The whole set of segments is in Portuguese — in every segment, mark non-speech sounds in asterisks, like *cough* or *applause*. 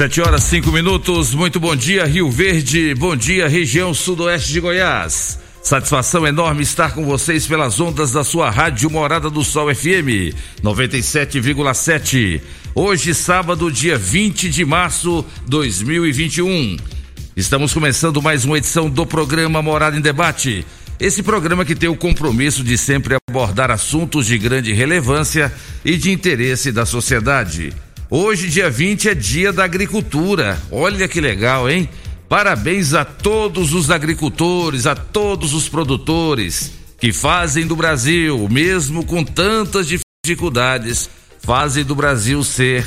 Sete horas, cinco minutos. Muito bom dia, Rio Verde. Bom dia, região sudoeste de Goiás. Satisfação enorme estar com vocês pelas ondas da sua rádio Morada do Sol FM 97,7. Hoje, sábado, dia 20 de março 2021. Estamos começando mais uma edição do programa Morada em Debate. Esse programa que tem o compromisso de sempre abordar assuntos de grande relevância e de interesse da sociedade. Hoje, dia 20, é dia da agricultura. Olha que legal, hein? Parabéns a todos os agricultores, a todos os produtores que fazem do Brasil, mesmo com tantas dificuldades, fazem do Brasil ser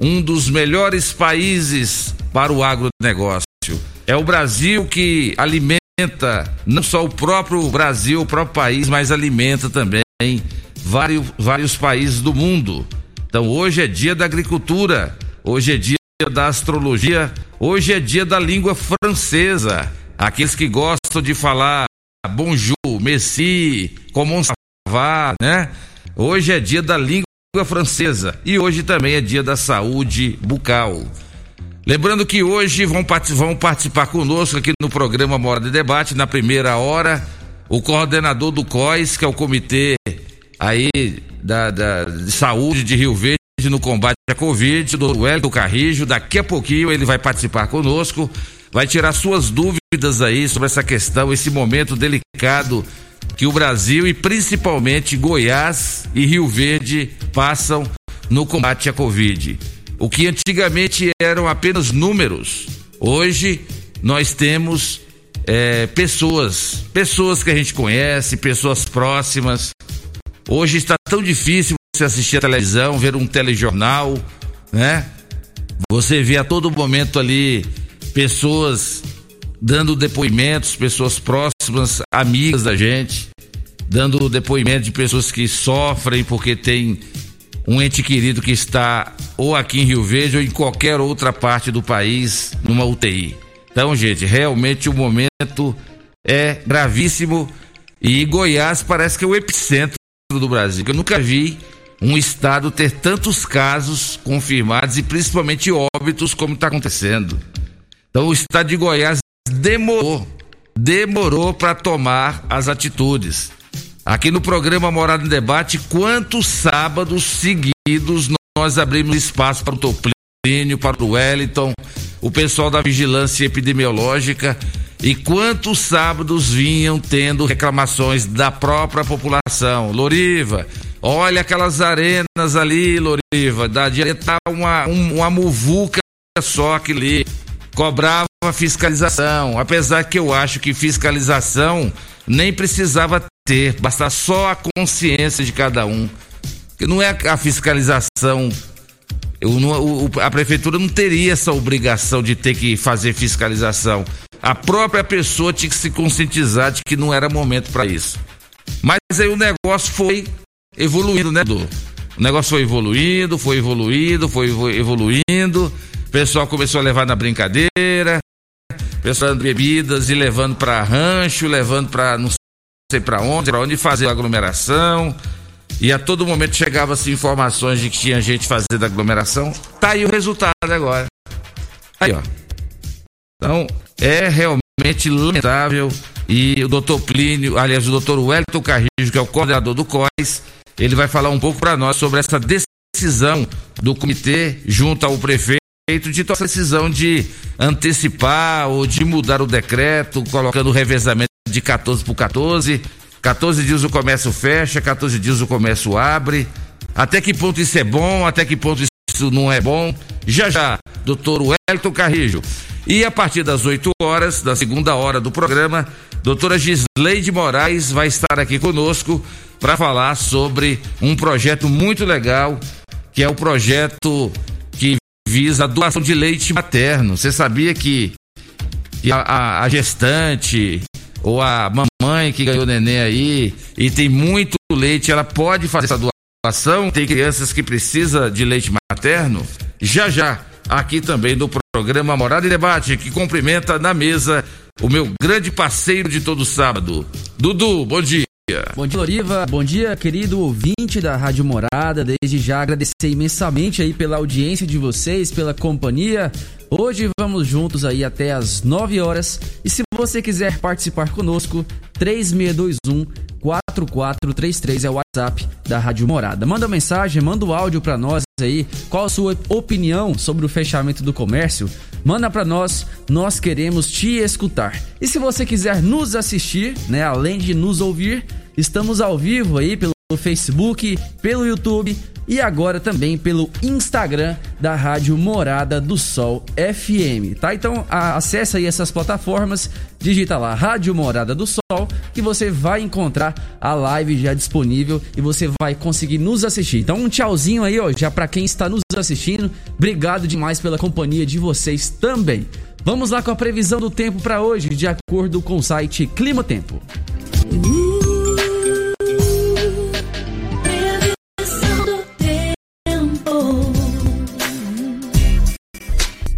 um dos melhores países para o agronegócio. É o Brasil que alimenta não só o próprio Brasil, o próprio país, mas alimenta também vários, vários países do mundo. Então hoje é dia da agricultura, hoje é dia da astrologia, hoje é dia da língua francesa. Aqueles que gostam de falar bonjour, merci, comment ça va, né? Hoje é dia da língua francesa e hoje também é dia da saúde bucal. Lembrando que hoje vão, vão participar conosco aqui no programa Mora de Debate, na primeira hora, o coordenador do COIS, que é o Comitê aí da, da de Saúde de Rio Verde no combate à Covid, do Wellington Carrijo. Daqui a pouquinho ele vai participar conosco, vai tirar suas dúvidas aí sobre essa questão, esse momento delicado que o Brasil e principalmente Goiás e Rio Verde passam no combate à Covid. O que antigamente eram apenas números, hoje nós temos é, pessoas, pessoas que a gente conhece, pessoas próximas. Hoje está tão difícil você assistir a televisão, ver um telejornal, né? Você vê a todo momento ali pessoas dando depoimentos, pessoas próximas, amigas da gente, dando depoimento de pessoas que sofrem porque tem um ente querido que está ou aqui em Rio Verde ou em qualquer outra parte do país numa UTI. Então, gente, realmente o momento é gravíssimo e Goiás parece que é o epicentro do Brasil. Eu nunca vi um estado ter tantos casos confirmados e principalmente óbitos como está acontecendo. Então o estado de Goiás demorou, demorou para tomar as atitudes. Aqui no programa Morada em Debate, quantos sábados seguidos nós abrimos espaço para o Toplínio, para o Wellington, o pessoal da vigilância epidemiológica e quantos sábados vinham tendo reclamações da própria população. Loriva, olha aquelas arenas ali, Loriva, da direita uma, um, uma muvuca só que ali. Cobrava fiscalização, apesar que eu acho que fiscalização nem precisava ter, basta só a consciência de cada um. Que não é a fiscalização o, a prefeitura não teria essa obrigação de ter que fazer fiscalização. A própria pessoa tinha que se conscientizar de que não era momento para isso. Mas aí o negócio foi evoluindo, né, Dô? O negócio foi evoluindo, foi evoluindo, foi evoluindo. O pessoal começou a levar na brincadeira, pessoal dando bebidas e levando para rancho, levando para não sei para onde, para onde fazer aglomeração. E a todo momento chegava-se informações de que tinha gente fazendo aglomeração. Tá aí o resultado agora. Aí, ó. Então, é realmente lamentável. E o doutor Plínio, aliás, o doutor Wellington Carrijo, que é o coordenador do COIS, ele vai falar um pouco para nós sobre essa decisão do comitê junto ao prefeito de tomar a decisão de antecipar ou de mudar o decreto, colocando o revezamento de 14 por 14. 14 dias o comércio fecha, 14 dias o comércio abre. Até que ponto isso é bom, até que ponto isso não é bom? Já já, doutor Wellington Carrijo. E a partir das 8 horas, da segunda hora do programa, doutora Gisleide Moraes vai estar aqui conosco para falar sobre um projeto muito legal, que é o projeto que visa a doação de leite materno. Você sabia que, a, a, a gestante ou a mamãe que ganhou neném aí e tem muito leite, ela pode fazer essa doação? Tem crianças que precisam de leite materno? Já já, aqui também do programa Morada e Debate, que cumprimenta na mesa o meu grande parceiro de todo sábado. Dudu, bom dia. Bom dia, Loriva. Bom dia, querido ouvinte da Rádio Morada. Desde já agradecer imensamente aí pela audiência de vocês, pela companhia. Hoje vamos juntos aí até as 9 horas. E se você quiser participar conosco, 3621 4433 é o WhatsApp da Rádio Morada. Manda mensagem, manda o áudio para nós aí. Qual a sua opinião sobre o fechamento do comércio? Manda para nós, nós queremos te escutar. E se você quiser nos assistir, né, além de nos ouvir, estamos ao vivo aí pelo Facebook, pelo YouTube e agora também pelo Instagram da Rádio Morada do Sol FM, tá? Então a, acessa aí essas plataformas, digita lá Rádio Morada do Sol que você vai encontrar a live já disponível e você vai conseguir nos assistir. Então um tchauzinho aí, ó, já para quem está nos assistindo. Obrigado demais pela companhia de vocês também. Vamos lá com a previsão do tempo para hoje, de acordo com o site Clima Tempo.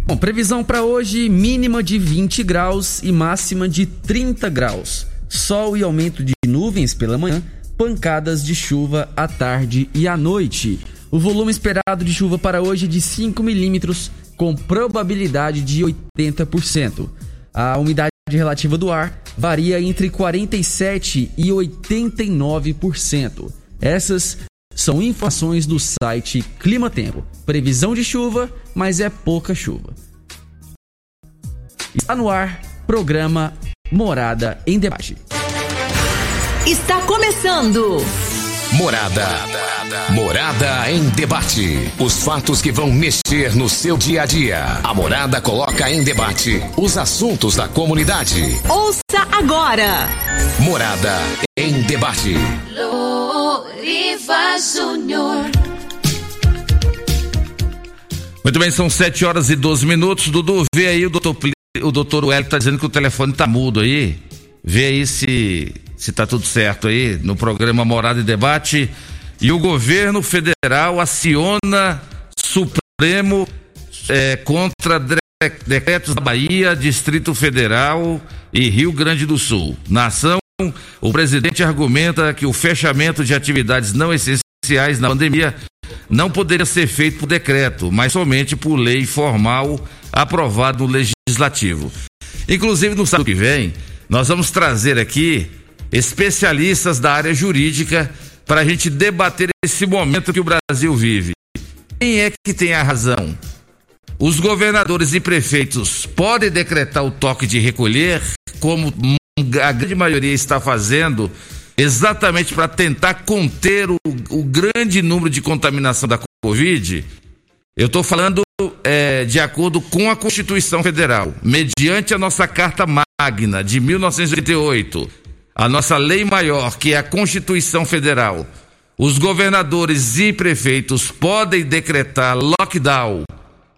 Bom, previsão para hoje: mínima de 20 graus e máxima de 30 graus. Sol e aumento de nuvens pela manhã, pancadas de chuva à tarde e à noite. O volume esperado de chuva para hoje é de 5 milímetros, com probabilidade de 80%. A umidade relativa do ar varia entre 47% e 89%. Essas são informações do site Clima Tempo. Previsão de chuva, mas é pouca chuva. Está no ar, programa Morada em Debate. Está começando. Morada. Morada em debate. Os fatos que vão mexer no seu dia a dia. A Morada coloca em debate os assuntos da comunidade. Ouça agora. Morada em debate. Loriva Júnior. Muito bem, são 7 horas e 12 minutos. Dudu, vê aí o doutor, o doutor Wellington tá dizendo que o telefone tá mudo aí. Vê aí se, se tá tudo certo aí no programa Morada e Debate. E o governo federal aciona Supremo eh, contra de- decretos da Bahia, Distrito Federal e Rio Grande do Sul. Na o presidente argumenta que o fechamento de atividades não essenciais na pandemia não poderia ser feito por decreto, mas somente por lei formal aprovada no legislativo. Inclusive, no sábado que vem, nós vamos trazer aqui especialistas da área jurídica para a gente debater esse momento que o Brasil vive. Quem é que tem a razão? Os governadores e prefeitos podem decretar o toque de recolher, como a grande maioria está fazendo, exatamente para tentar conter o, o grande número de contaminação da Covid? Eu estou falando é, de acordo com a Constituição Federal, mediante a nossa Carta Magna de 1988, a nossa lei maior, que é a Constituição Federal. Os governadores e prefeitos podem decretar lockdown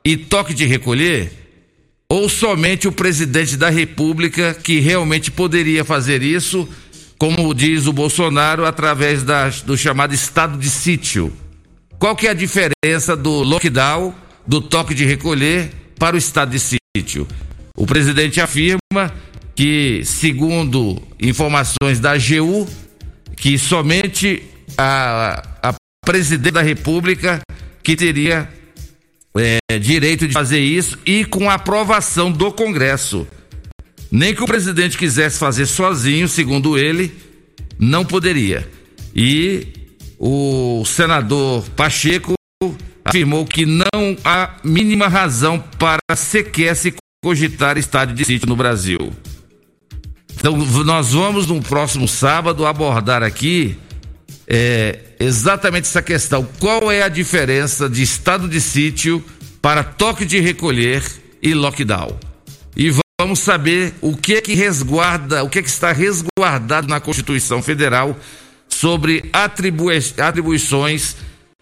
e toque de recolher? Ou somente o presidente da República que realmente poderia fazer isso, como diz o Bolsonaro, através da- do chamado estado de sítio? Qual que é a diferença do lockdown, do toque de recolher para o estado de sítio? O presidente afirma que, segundo informações da AGU, que somente a, a presidente da República que teria é, direito de fazer isso e com aprovação do Congresso. Nem que o presidente quisesse fazer sozinho, segundo ele, não poderia. E o senador Pacheco afirmou que não há mínima razão para sequer se cogitar estádio de sítio no Brasil. Então, nós vamos no próximo sábado abordar aqui é, exatamente essa questão. Qual é a diferença de estado de sítio para toque de recolher e lockdown? E vamos saber o que é que resguarda, o que é que está resguardado na Constituição Federal sobre atribui atribuições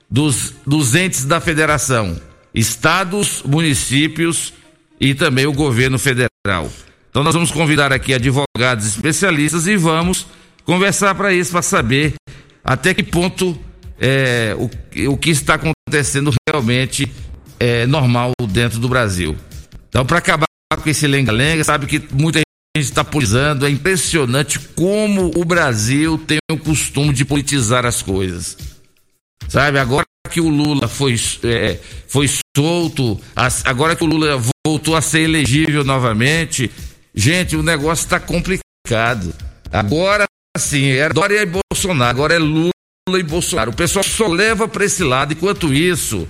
dos, dos entes da federação, estados, municípios e também o governo federal. Então nós vamos convidar aqui advogados especialistas e vamos conversar para isso, para saber até que ponto é, o, o que está acontecendo realmente é normal dentro do Brasil. Então, para acabar com esse lenga-lenga, sabe que muita gente está politizando, é impressionante como o Brasil tem o costume de politizar as coisas. Sabe, agora que o Lula foi, é, foi solto, agora que o Lula voltou a ser elegível novamente, Gente, o negócio está complicado. Agora sim, era é Dória e Bolsonaro, agora é Lula e Bolsonaro. O pessoal só leva para esse lado, enquanto isso,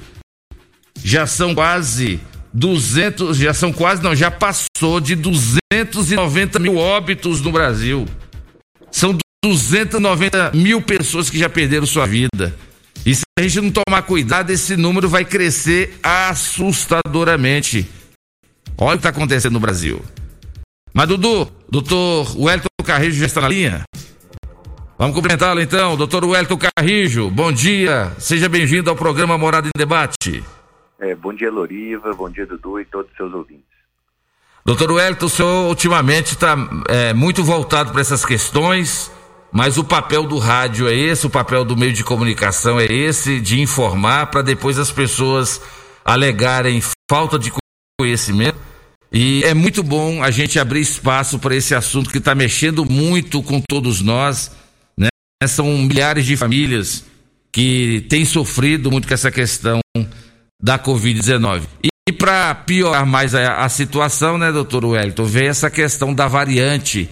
já são quase 200, já são quase, não, já passou de 290 mil óbitos no Brasil. São 290 mil pessoas que já perderam sua vida. E se a gente não tomar cuidado, esse número vai crescer assustadoramente. Olha o que está acontecendo no Brasil. Mas, Dudu, doutor Wellington Carrijo já está na linha? Vamos cumprimentá-lo então, doutor Wellington Carrijo. Bom dia, seja bem-vindo ao programa Morada em Debate. É, bom dia, Loriva, bom dia, Dudu e todos os seus ouvintes. Doutor Wellington, o senhor ultimamente está é, muito voltado para essas questões, mas o papel do rádio é esse, o papel do meio de comunicação é esse, de informar para depois as pessoas alegarem falta de conhecimento e é muito bom a gente abrir espaço para esse assunto que está mexendo muito com todos nós. Né? São milhares de famílias que têm sofrido muito com essa questão da Covid-19. E, e para piorar mais a, a, situação, né, doutor Wellington, vem essa questão da variante,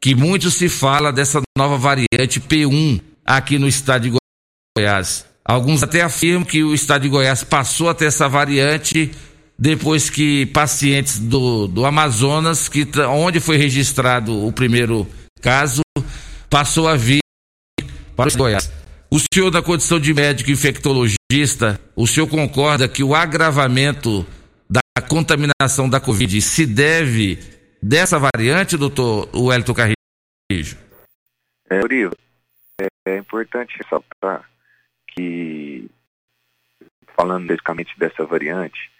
que muito se fala dessa nova variante P1 aqui no estado de Goiás. Alguns até afirmam que o estado de Goiás passou a ter essa variante depois que pacientes do, do Amazonas, que, onde foi registrado o primeiro caso, passou a vir para o Goiás. O senhor, da condição de médico infectologista, o senhor concorda que o agravamento da contaminação da Covid se deve dessa variante, doutor Wellington Carrijo? É, Uriva, é, é importante ressaltar que, falando basicamente dessa variante,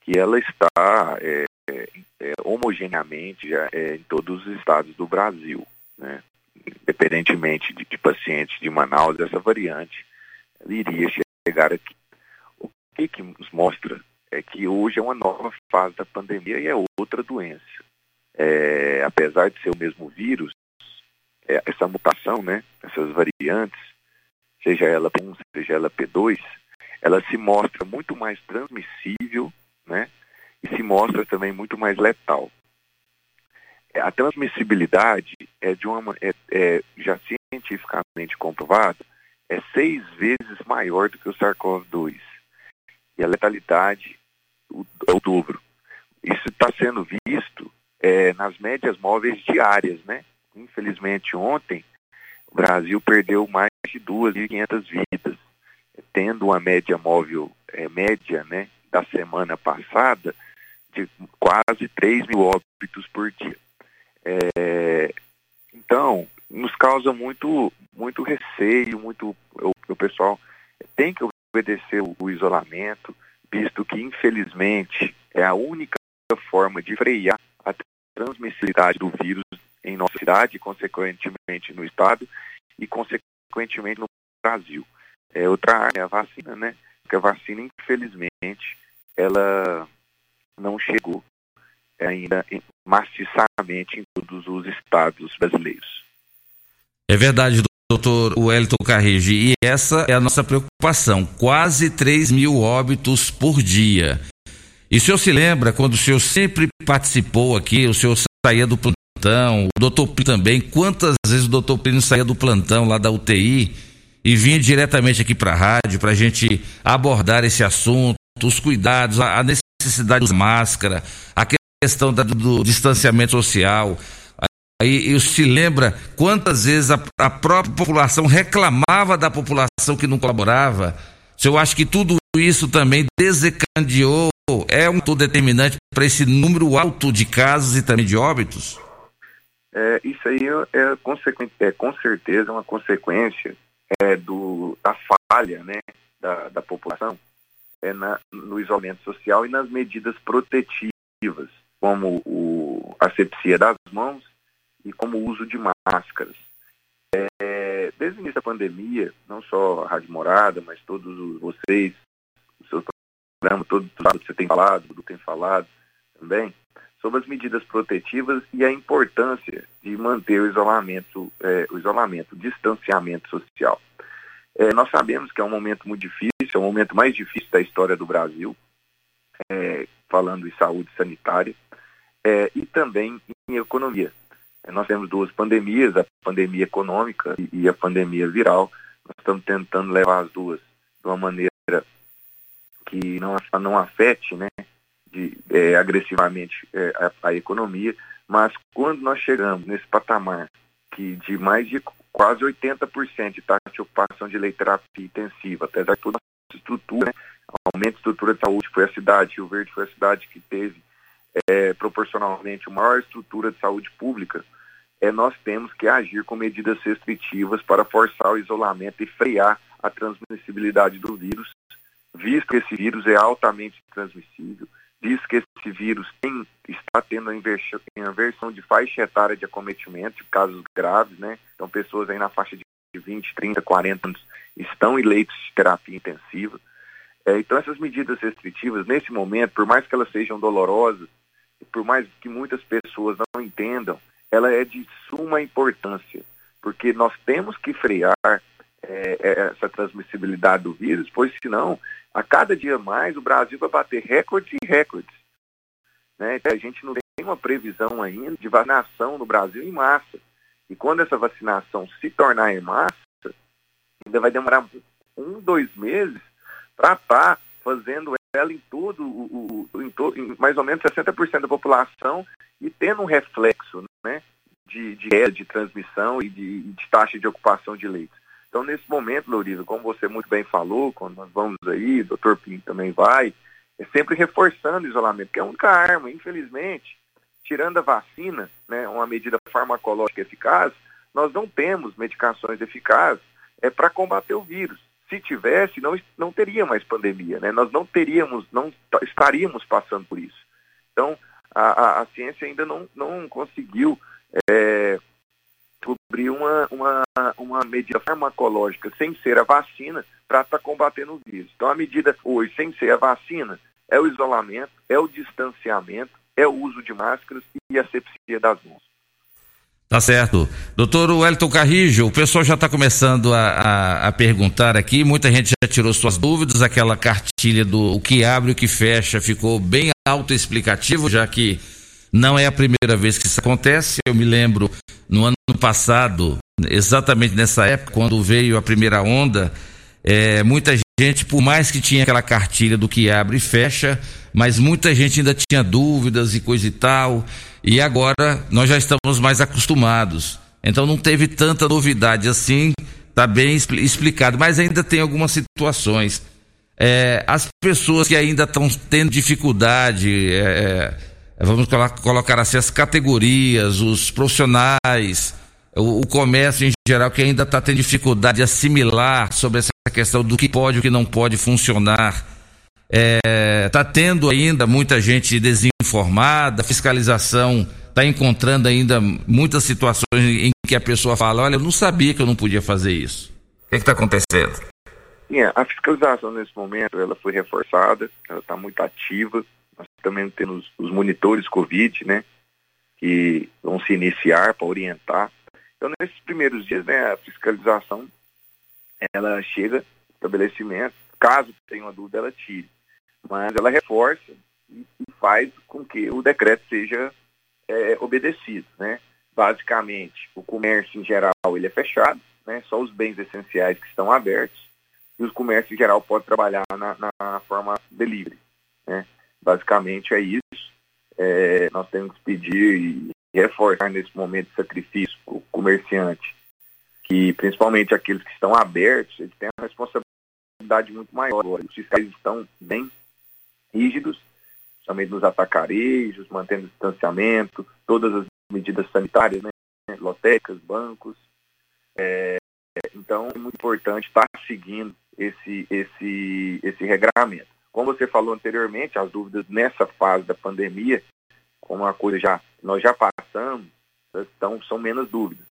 que ela está é, é, homogeneamente é, em todos os estados do Brasil, né? Independentemente de, de pacientes de Manaus, essa variante iria chegar aqui. O que, que nos mostra é que hoje é uma nova fase da pandemia e é outra doença. É, apesar de ser o mesmo vírus, é, essa mutação, né, essas variantes, seja ela P1, seja ela P2, ela se mostra muito mais transmissível né? E se mostra também muito mais letal. É, a transmissibilidade é de uma é, é já cientificamente comprovada é seis vezes maior do que o SARS-CoV-2 e a letalidade é o dobro. Isso está sendo visto é, nas médias móveis diárias, né? Infelizmente ontem o Brasil perdeu mais de 2.500 vidas, tendo uma média móvel é, média, né, da semana passada de quase 3 mil óbitos por dia. É, então, nos causa muito, muito receio, muito o, o pessoal tem que obedecer o, o isolamento, visto que, infelizmente, é a única forma de frear a transmissibilidade do vírus em nossa cidade, consequentemente no estado e consequentemente no Brasil. É, outra área é a vacina, né? Porque a vacina, infelizmente, ela não chegou ainda maciçamente em todos os estados brasileiros. É verdade, doutor Wellington Carrege, e essa é a nossa preocupação, quase 3 mil óbitos por dia. E o senhor se lembra quando o senhor sempre participou aqui, o senhor saía do plantão, o doutor Plínio também, quantas vezes o doutor Plínio saía do plantão lá da UTI e vinha diretamente aqui para a rádio para a gente abordar esse assunto, os cuidados, a necessidade de máscara, a questão da, do distanciamento social. Aí eu se lembra quantas vezes a, a própria população reclamava da população que não colaborava. Eu acho que tudo isso também desencadeou, é um todo determinante para esse número alto de casos e também de óbitos? É, isso aí é, é, com certeza uma consequência é, do, da falha né, da, da população é, na, no isolamento social e nas medidas protetivas, como o, a asepsia das mãos e como o uso de máscaras. É, desde o início da pandemia, não só a Rádio Morada, mas todos vocês, os seus programas, todos que você tem falado, tudo tem falado também, sobre as medidas protetivas e a importância de manter o isolamento, é, o isolamento, o distanciamento social. É, nós sabemos que é um momento muito difícil, é o momento mais difícil da história do Brasil, é, falando em saúde sanitária, é, e também em economia. É, nós temos duas pandemias, a pandemia econômica e, a pandemia viral. Nós estamos tentando levar as duas de uma maneira que não, não afete né, de, é, agressivamente é, a, a, economia, mas quando nós chegamos nesse patamar que de mais de quase 80% de taxa de ocupação de leite terapia intensiva, apesar de toda estrutura, aumento de estrutura de saúde, foi a cidade, Rio Verde foi a cidade que teve é, proporcionalmente maior estrutura de saúde pública, é, nós temos que agir com medidas restritivas para forçar o isolamento e frear a transmissibilidade do vírus, visto que esse vírus é altamente transmissível, visto que esse vírus tem, está tendo a inversão de faixa etária de acometimento, de casos graves, né? Então, pessoas aí na faixa de 20, 30, 40 anos estão em leitos de terapia intensiva. É, então, essas medidas restritivas, nesse momento, por mais que elas sejam dolorosas, por mais que muitas pessoas não entendam, ela é de suma importância, porque nós temos que frear é, é, essa transmissibilidade do vírus, pois senão, a cada dia mais, o Brasil vai bater recordes e recordes. Né? A gente não tem uma previsão ainda de vacinação no Brasil em massa. E quando essa vacinação se tornar em massa, ainda vai demorar um, dois meses para estar tá fazendo ela em tudo, o, o, em, em mais ou menos 60% da população e tendo um reflexo né, de, de, de transmissão e de, de, taxa de ocupação de leitos. Então, nesse momento, Louriva, como você muito bem falou, quando nós vamos aí, o doutor Pinto também vai, é sempre reforçando o isolamento, que é a única arma, infelizmente, tirando a vacina, né, uma medida farmacológica eficaz, nós não temos medicações eficazes é, para combater o vírus se tivesse, não, não teria mais pandemia, né? Nós não teríamos, não estaríamos passando por isso. Então, a, a, a ciência ainda não, não conseguiu é, descobrir uma, uma, uma medida farmacológica sem ser a vacina para estar tá combatendo o vírus. Então, a medida hoje, sem ser a vacina, é o isolamento, é o distanciamento, é o uso de máscaras e a sepsia das mãos. Tá certo. Doutor Wellington Carrijo, o pessoal já está começando a, a, a, perguntar aqui, muita gente já tirou suas dúvidas, aquela cartilha do o que abre e o que fecha ficou bem autoexplicativo, já que não é a primeira vez que isso acontece. Eu me lembro no ano passado, exatamente nessa época, quando veio a primeira onda, é, muita gente, por mais que tinha aquela cartilha do que abre e fecha, mas muita gente ainda tinha dúvidas e coisa e tal. E agora nós já estamos mais acostumados. Então não teve tanta novidade assim, está bem explicado, mas ainda tem algumas situações. É, as pessoas que ainda estão tendo dificuldade, é, é, vamos colocar assim, as categorias, os profissionais, o, o comércio em geral que ainda está tendo dificuldade de assimilar sobre essa questão do que pode e o que não pode funcionar. Está é, tendo ainda muita gente desinformada, a fiscalização está encontrando ainda muitas situações em que a pessoa fala, olha, eu não sabia que eu não podia fazer isso. O que está acontecendo? Sim, a fiscalização nesse momento ela foi reforçada, ela está muito ativa, nós também temos os monitores Covid, né? Que vão se iniciar para orientar. Então, nesses primeiros dias, né, a fiscalização, ela chega no estabelecimento, caso tenha uma dúvida, ela tire. Mas ela reforça e, faz com que o decreto seja é, obedecido, né? Basicamente, o comércio em geral ele é fechado, né? Só os bens essenciais que estão abertos e os comércios em geral podem trabalhar na, na forma delivery, né? Basicamente é isso. É, nós temos que pedir e reforçar nesse momento de sacrifício o comerciante, que principalmente aqueles que estão abertos, eles têm uma responsabilidade muito maior. Os fiscais estão bem rígidos, principalmente nos atacarejos, mantendo o distanciamento, todas as medidas sanitárias, né? lotecas, bancos. É, então é muito importante estar seguindo esse, esse, esse regramento. Como você falou anteriormente, as dúvidas nessa fase da pandemia, como uma coisa já nós já passamos, então são menos dúvidas.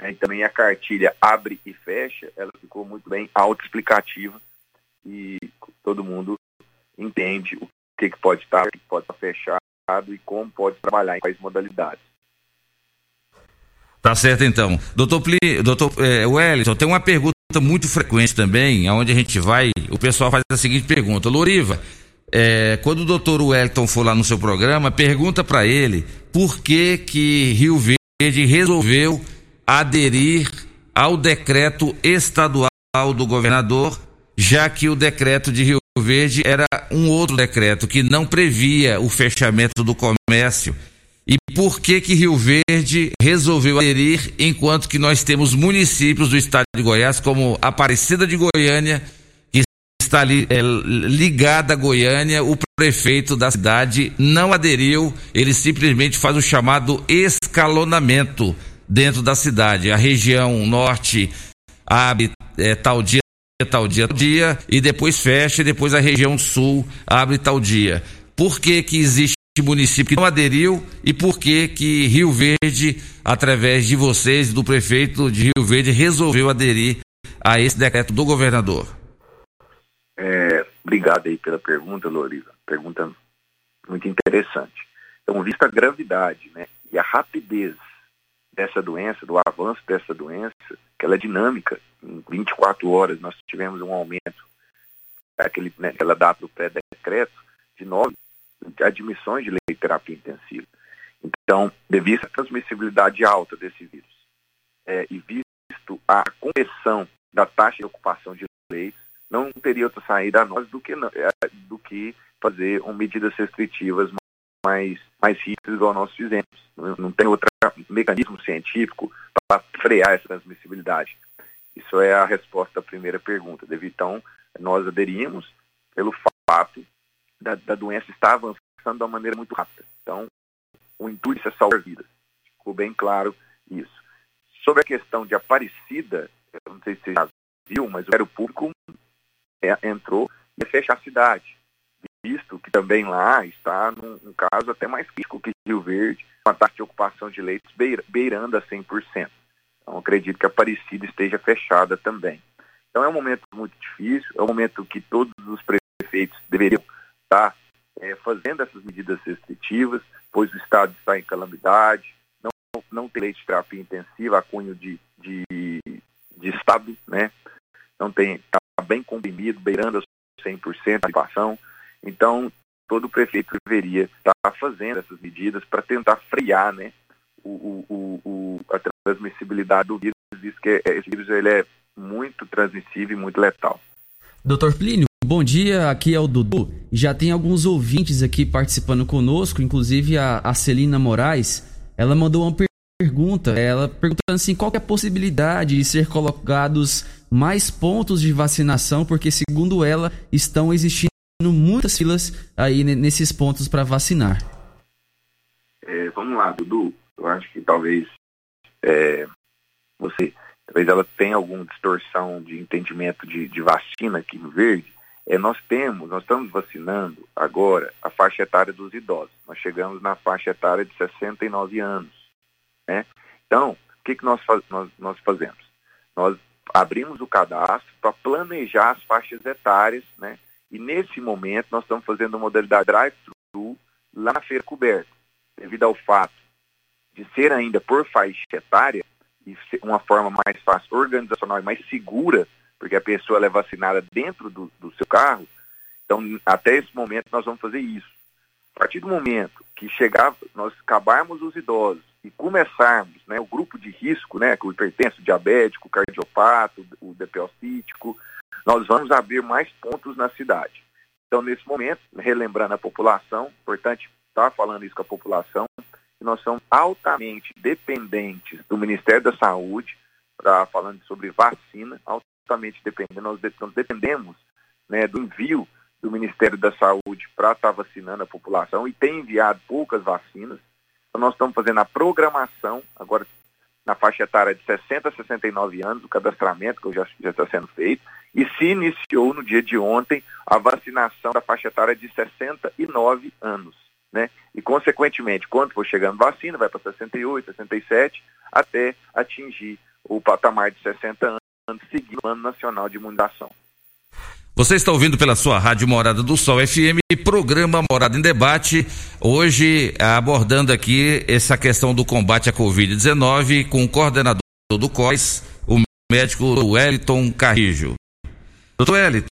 É, e também a cartilha abre e fecha, ela ficou muito bem autoexplicativa e todo mundo entende o que, que pode estar, o que pode estar fechado e como pode trabalhar em quais modalidades. Tá certo então. Doutor, Pli, doutor é, Wellington, tem uma pergunta muito frequente também, aonde a gente vai, o pessoal faz a seguinte pergunta, Loriva, é, quando o doutor Wellington for lá no seu programa, pergunta para ele por que que Rio Verde resolveu aderir ao decreto estadual do governador, já que o decreto de Rio Verde era um outro decreto que não previa o fechamento do comércio. E por que que Rio Verde resolveu aderir, enquanto que nós temos municípios do estado de Goiás, como Aparecida de Goiânia, está ali é, ligada a Goiânia, o prefeito da cidade não aderiu, ele simplesmente faz o chamado escalonamento dentro da cidade. A região norte abre é, tal dia, tal dia, tal dia, e depois fecha, e depois a região sul abre tal dia. Por que que existe município que não aderiu e por que que Rio Verde, através de vocês, do prefeito de Rio Verde, resolveu aderir a esse decreto do governador? É, obrigado aí pela pergunta, Loriva. Pergunta muito interessante. Então, vista a gravidade né, e a rapidez dessa doença, do avanço dessa doença, que ela é dinâmica, em 24 horas nós tivemos um aumento, aquele, né, aquela data do pré-decreto, de 9 admissões de leite terapia intensiva. Então, devido à transmissibilidade alta desse vírus é, e visto a correção da taxa de ocupação de leitos, não teria outra saída a nós do que, é, do que fazer um, medidas restritivas mais, mais rígidas, igual nós fizemos. Não, tem outro mecanismo científico para frear essa transmissibilidade. Isso é a resposta à primeira pergunta. Devido, então, nós aderimos pelo fato da, da doença está avançando de uma maneira muito rápida. Então, o intuito é salvar vidas. Ficou bem claro isso. Sobre a questão de Aparecida, eu não sei se você já viu, mas o aeroporto público é, entrou e fechar a cidade. Visto que também lá está num, um caso até mais crítico que Rio Verde, uma taxa de ocupação de leitos beira, beirando a 100%. Então, acredito que a Aparecida esteja fechada também. Então, é um momento muito difícil, é um momento que todos os prefeitos deveriam está é, fazendo essas medidas restritivas, pois o Estado está em calamidade, não, não tem leite de terapia intensiva a cunho de, de, de Estado, né? não tem, bem comprimido, beirando a 100% de ocupação. Então, todo prefeito deveria estar fazendo essas medidas para tentar frear né, o, o, o, a transmissibilidade do vírus, visto que esse vírus ele é muito transmissível e muito letal. Doutor Plínio, Bom dia, aqui é o Dudu. Já tem alguns ouvintes aqui participando conosco, inclusive a, a Celina Moraes. Ela mandou uma pergunta, ela perguntando assim, qual é a possibilidade de ser colocados mais pontos de vacinação, porque segundo ela estão existindo muitas filas aí nesses pontos para vacinar. É, vamos lá, Dudu. Eu acho que talvez é, você, talvez ela tenha alguma distorção de entendimento de, de vacina aqui no verde é, nós temos, nós estamos vacinando agora a faixa etária dos idosos. Nós chegamos na faixa etária de 69 anos. Né? Então, o que, que nós, nós, nós fazemos? Nós abrimos o cadastro para planejar as faixas etárias, né? E nesse momento nós estamos fazendo a modalidade drive-thru lá na feira coberta, devido ao fato de ser ainda por faixa etária e uma forma mais fácil, organizacional e mais segura, porque a pessoa é vacinada dentro do, do seu carro. Então, até esse momento, nós vamos fazer isso. A partir do momento que chegar, nós acabarmos os idosos e começarmos né, o grupo de risco, né, com o hipertenso, diabético, cardiopato, o depiocítico, nós vamos abrir mais pontos na cidade. Então, nesse momento, relembrando a população, importante estar falando isso com a população, nós somos altamente dependentes do Ministério da Saúde, pra, falando sobre vacina, altamente dependentes, nós dependemos né, do envio do Ministério da Saúde para estar tá vacinando a população e tem enviado poucas vacinas. Então, nós estamos fazendo a programação, agora na faixa etária de 60 a 69 anos, o cadastramento que já, já está sendo feito, e se iniciou no dia de ontem a vacinação da faixa etária de 69 anos. Né? E, consequentemente, quando for chegando vacina, vai para 68, 67, até atingir o patamar de 60 anos, seguindo o Plano Nacional de Imunização. Você está ouvindo pela sua Rádio Morada do Sol FM, programa Morada em Debate, hoje abordando aqui essa questão do combate à Covid-19 com o coordenador do COIS, o médico Wellington Carrijo. Doutor Wellington,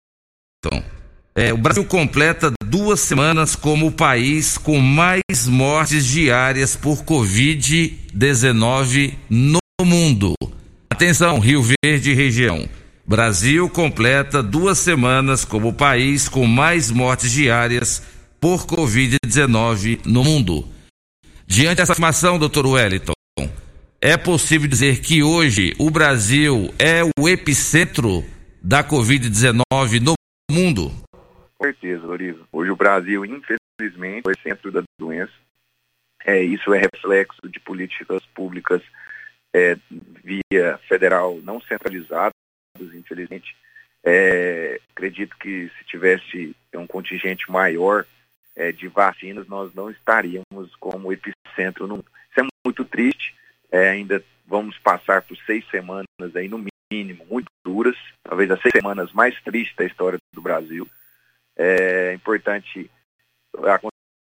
é, o Brasil completa duas semanas como o país com mais mortes diárias por Covid-19 no mundo. Atenção, Rio Verde região. Brasil completa duas semanas como país com mais mortes diárias por Covid-19 no mundo. Diante dessa afirmação, doutor Wellington, é possível dizer que hoje o Brasil é o epicentro da Covid-19 no mundo? Com certeza, Loriva. Hoje o Brasil, infelizmente, é o centro da doença. É, isso é reflexo de políticas públicas é, via federal não centralizadas infelizmente. É, acredito que se tivesse um contingente maior é, de vacinas, nós não estaríamos como epicentro. No... Isso é muito triste. É, ainda vamos passar por seis semanas aí no mínimo muito duras, talvez as seis semanas mais tristes da história do Brasil. É importante a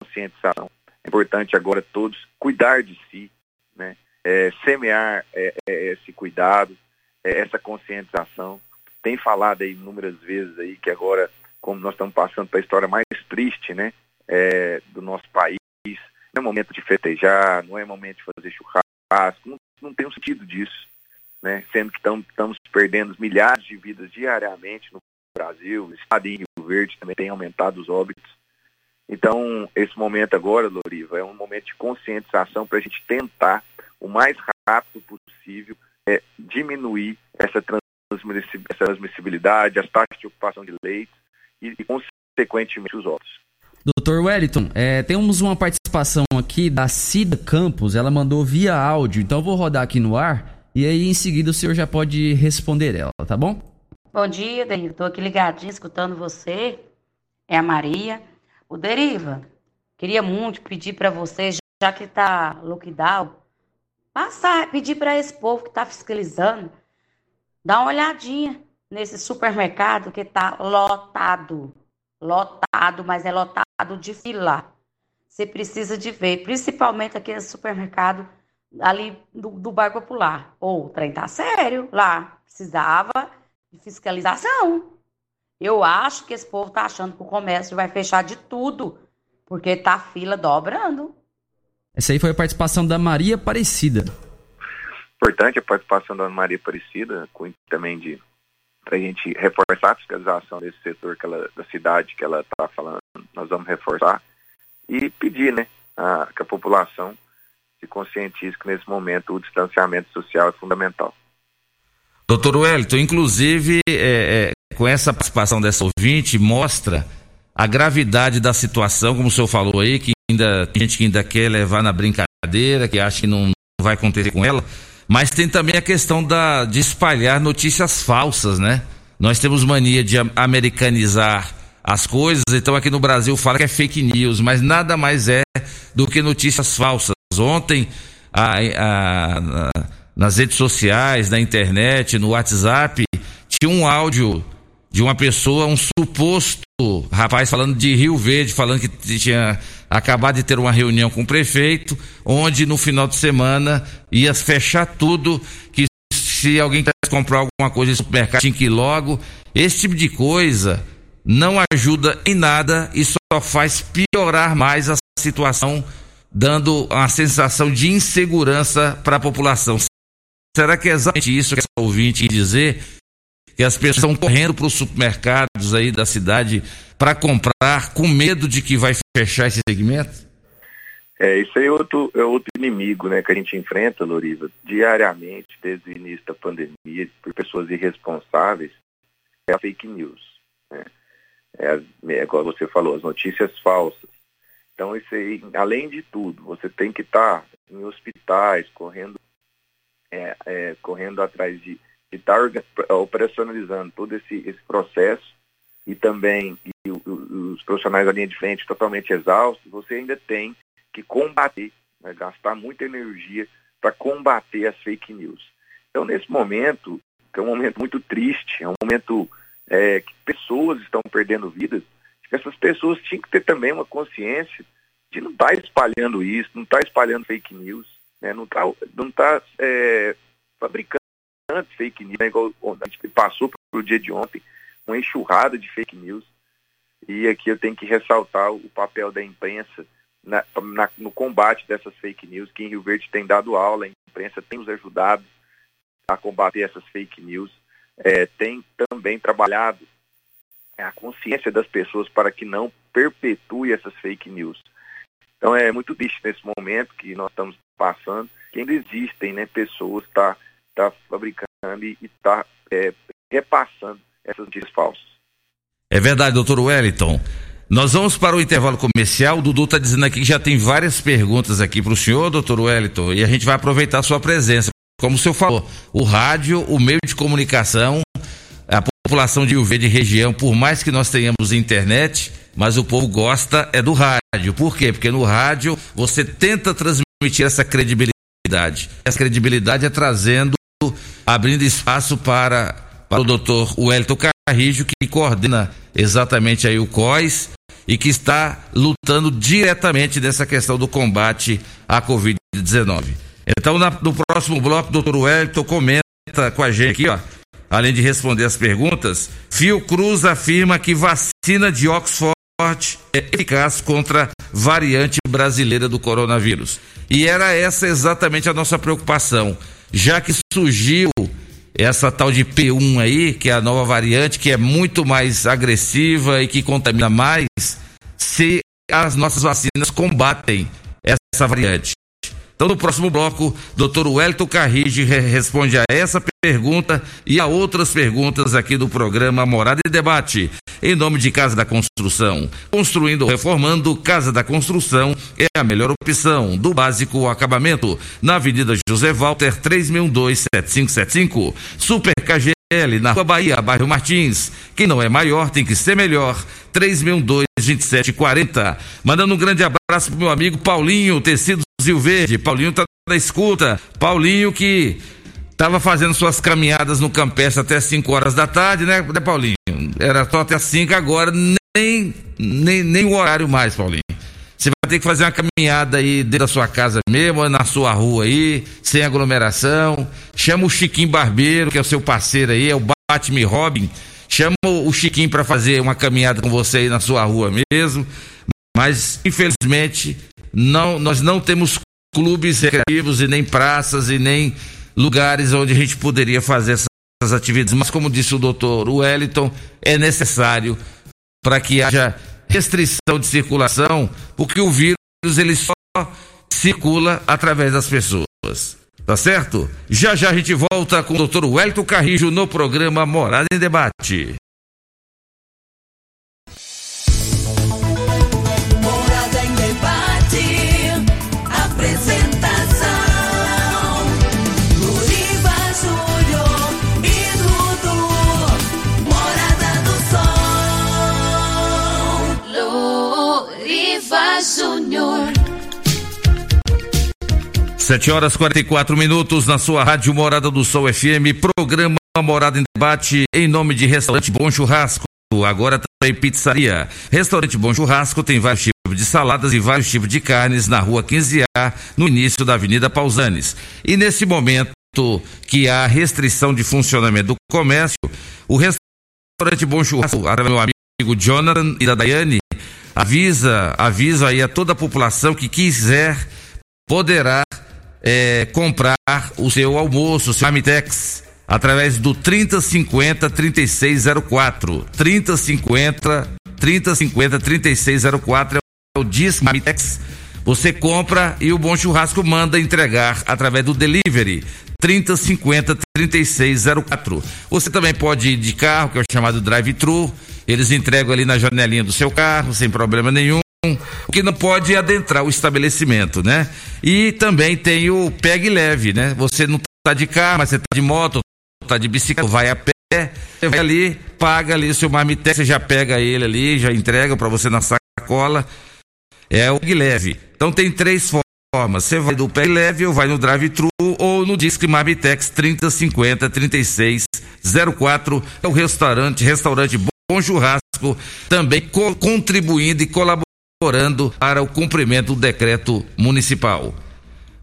conscientização. É importante agora todos cuidar de si, né? É, semear é, é esse cuidado, é, essa conscientização. Tem falado aí inúmeras vezes aí que agora, como nós estamos passando para a história mais triste, né, é, do nosso país, não é momento de festejar, não é momento de fazer churrasco, não, não tem um sentido disso, né, sendo que estamos perdendo milhares de vidas diariamente no Brasil, o estado em Rio Verde também tem aumentado os óbitos. Então, esse momento agora, Loriva, é um momento de conscientização para a gente tentar, o mais rápido possível, é, diminuir essa transmissibilidade, as taxas de ocupação de leitos e, e consequentemente, os óbitos. Doutor Wellington, é, temos uma participação aqui da Cida Campos, ela mandou via áudio, então eu vou rodar aqui no ar e aí em seguida o senhor já pode responder ela, tá bom? Bom dia, Deriva, estou aqui ligadinho escutando você, é a Maria. O Deriva, queria muito pedir para você, já que está lockdown, passar, pedir para esse povo que está fiscalizando, dar uma olhadinha nesse supermercado que está lotado. Lotado, mas é lotado de fila. Você precisa de ver, principalmente aquele supermercado ali do, do bairro popular. Ou o trem tá sério lá. Precisava de fiscalização. Eu acho que esse povo tá achando que o comércio vai fechar de tudo, porque tá a fila dobrando. Essa aí foi a participação da Maria Aparecida. Importante a participação da Maria Aparecida, com também de para a gente reforçar a fiscalização desse setor que ela, da cidade que ela está falando, nós vamos reforçar e pedir, né, a, que a população se conscientize que nesse momento o distanciamento social é fundamental. Doutor Wellington, inclusive, é, é, com essa participação dessa ouvinte, mostra a gravidade da situação, como o senhor falou aí, que ainda tem gente que ainda quer levar na brincadeira, que acha que não vai acontecer com ela, mas tem também a questão da, de espalhar notícias falsas, né? Nós temos mania de americanizar as coisas, então aqui no Brasil fala que é fake news, mas nada mais é do que notícias falsas. Ontem, a, a, a, nas redes sociais, na internet, no WhatsApp, tinha um áudio de uma pessoa, um suposto rapaz falando de Rio Verde, falando que tinha acabado de ter uma reunião com o prefeito, onde no final de semana ia fechar tudo, que se alguém quisesse comprar alguma coisa no supermercado tinha que ir logo. Esse tipo de coisa não ajuda em nada e só faz piorar mais a situação, dando uma sensação de insegurança para a população. Será que é exatamente isso que essa ouvinte dizer? Que as pessoas estão correndo para os supermercados aí da cidade para comprar com medo de que vai fechar esse segmento? É, isso aí é outro, é outro inimigo né, que a gente enfrenta, Loriva, diariamente, desde o início da pandemia, por pessoas irresponsáveis, é a fake news. Né? É, é, igual você falou, as notícias falsas. Então, isso aí, além de tudo, você tem que estar tá em hospitais, correndo, é, é, correndo atrás de estar tá operacionalizando todo esse, esse processo e também e, os profissionais da linha de frente totalmente exaustos, você ainda tem que combater, né, gastar muita energia para combater as fake news. Então, nesse momento, que é um momento muito triste, é um momento é, que pessoas estão perdendo vidas, essas pessoas tinham que ter também uma consciência de não estar tá espalhando isso, não estar tá espalhando fake news, né, não está não tá, é, fabricando fake news, né, igual a gente passou para o dia de ontem, uma enxurrada de fake news. E aqui eu tenho que ressaltar o papel da imprensa na, na, no combate dessas fake news, que em Rio Verde tem dado aula, a imprensa tem nos ajudado a combater essas fake news é, tem também trabalhado a consciência das pessoas para que não perpetue essas fake news. Então é muito triste nesse momento que nós estamos passando, que ainda existem né, pessoas que tá, tá fabricando e estão tá, é, repassando essas notícias falsas. É verdade, doutor Wellington. Nós vamos para o intervalo comercial. O Dudu está dizendo aqui que já tem várias perguntas aqui para o senhor, doutor Wellington, e a gente vai aproveitar a sua presença. Como o senhor falou, o rádio, o meio de comunicação, a população de Rio Verde região, por mais que nós tenhamos internet, mas o povo gosta é do rádio. Por quê? Porque no rádio você tenta transmitir essa credibilidade. Essa credibilidade é trazendo, abrindo espaço para, para o doutor Wellington Carrijo, que coordena exatamente aí o COIS e que está lutando diretamente nessa questão do combate à Covid-19. Então, na, no próximo bloco, doutor Wellington comenta com a gente aqui, ó. Além de responder as perguntas, Fiocruz afirma que vacina de Oxford é eficaz contra variante brasileira do coronavírus. E era essa exatamente a nossa preocupação, já que surgiu essa tal de P1 aí, que é a nova variante, que é muito mais agressiva e que contamina mais, se as nossas vacinas combatem essa variante. Então, no próximo bloco, doutor Wellington Carrige responde a essa pergunta e a outras perguntas aqui do programa Morada e Debate. Em nome de Casa da Construção. Construindo ou reformando, Casa da Construção é a melhor opção, do básico ao acabamento. Na Avenida José Walter, 3612-7575. Super KGL, na Rua Bahia, bairro Martins. Quem não é maior tem que ser melhor. 3612-2740. Mandando um grande abraço pro meu amigo Paulinho, Tecidos Rio Verde. Paulinho tá na escuta. Paulinho que tava fazendo suas caminhadas no campestre até 5 horas da tarde, né, né Paulinho? Era só até 5 agora, nem, nem, nem o horário mais, Paulinho. Você vai ter que fazer uma caminhada aí dentro da sua casa mesmo, na sua rua aí, sem aglomeração. Chama o Chiquinho Barbeiro, que é o seu parceiro aí, é o Batman Robin. Chama o Chiquinho para fazer uma caminhada com você aí na sua rua mesmo. Mas, infelizmente, não, nós não temos clubes recreativos e nem praças e nem lugares onde a gente poderia fazer essas atividades. Mas, como disse o doutor Wellington, é necessário para que haja restrição de circulação, porque o vírus ele só circula através das pessoas. Tá certo? Já já a gente volta com o doutor Wellington Carrijo no programa Morada em Debate. 7 horas 44 minutos na sua Rádio Morada do Sol FM, programa Morada em Debate, em nome de Restaurante Bom Churrasco. Agora também pizzaria. Restaurante Bom Churrasco tem vários tipos de saladas e vários tipos de carnes na rua 15A, no início da Avenida Pausanes. E nesse momento que há restrição de funcionamento do comércio, o restaurante Bom Churrasco, meu amigo Jonathan e da Daiane, avisa, avisa aí a toda a população que quiser poderá é, comprar o seu almoço, o seu Amitex, através do 3050 3604. 3050 3050 3604 é o Disque Amitex. Você compra e o Bom Churrasco manda entregar através do delivery 3050 3604. Você também pode ir de carro, que é o chamado drive-thru. Eles entregam ali na janelinha do seu carro, sem problema nenhum. Que não pode adentrar o estabelecimento, né? E também tem o pegue leve, né? Você não tá de carro, mas você tá de moto, tá de bicicleta, vai a pé, você vai ali, paga ali o seu marmitex, você já pega ele ali, já entrega para você na sacola. É o pegue leve. Então tem três formas. Você vai do pegue leve ou vai no drive-thru ou no Disque Marmitex 3050 3604. É o restaurante, restaurante Bom Churrasco, também co contribuindo e colaborando para o cumprimento do decreto municipal.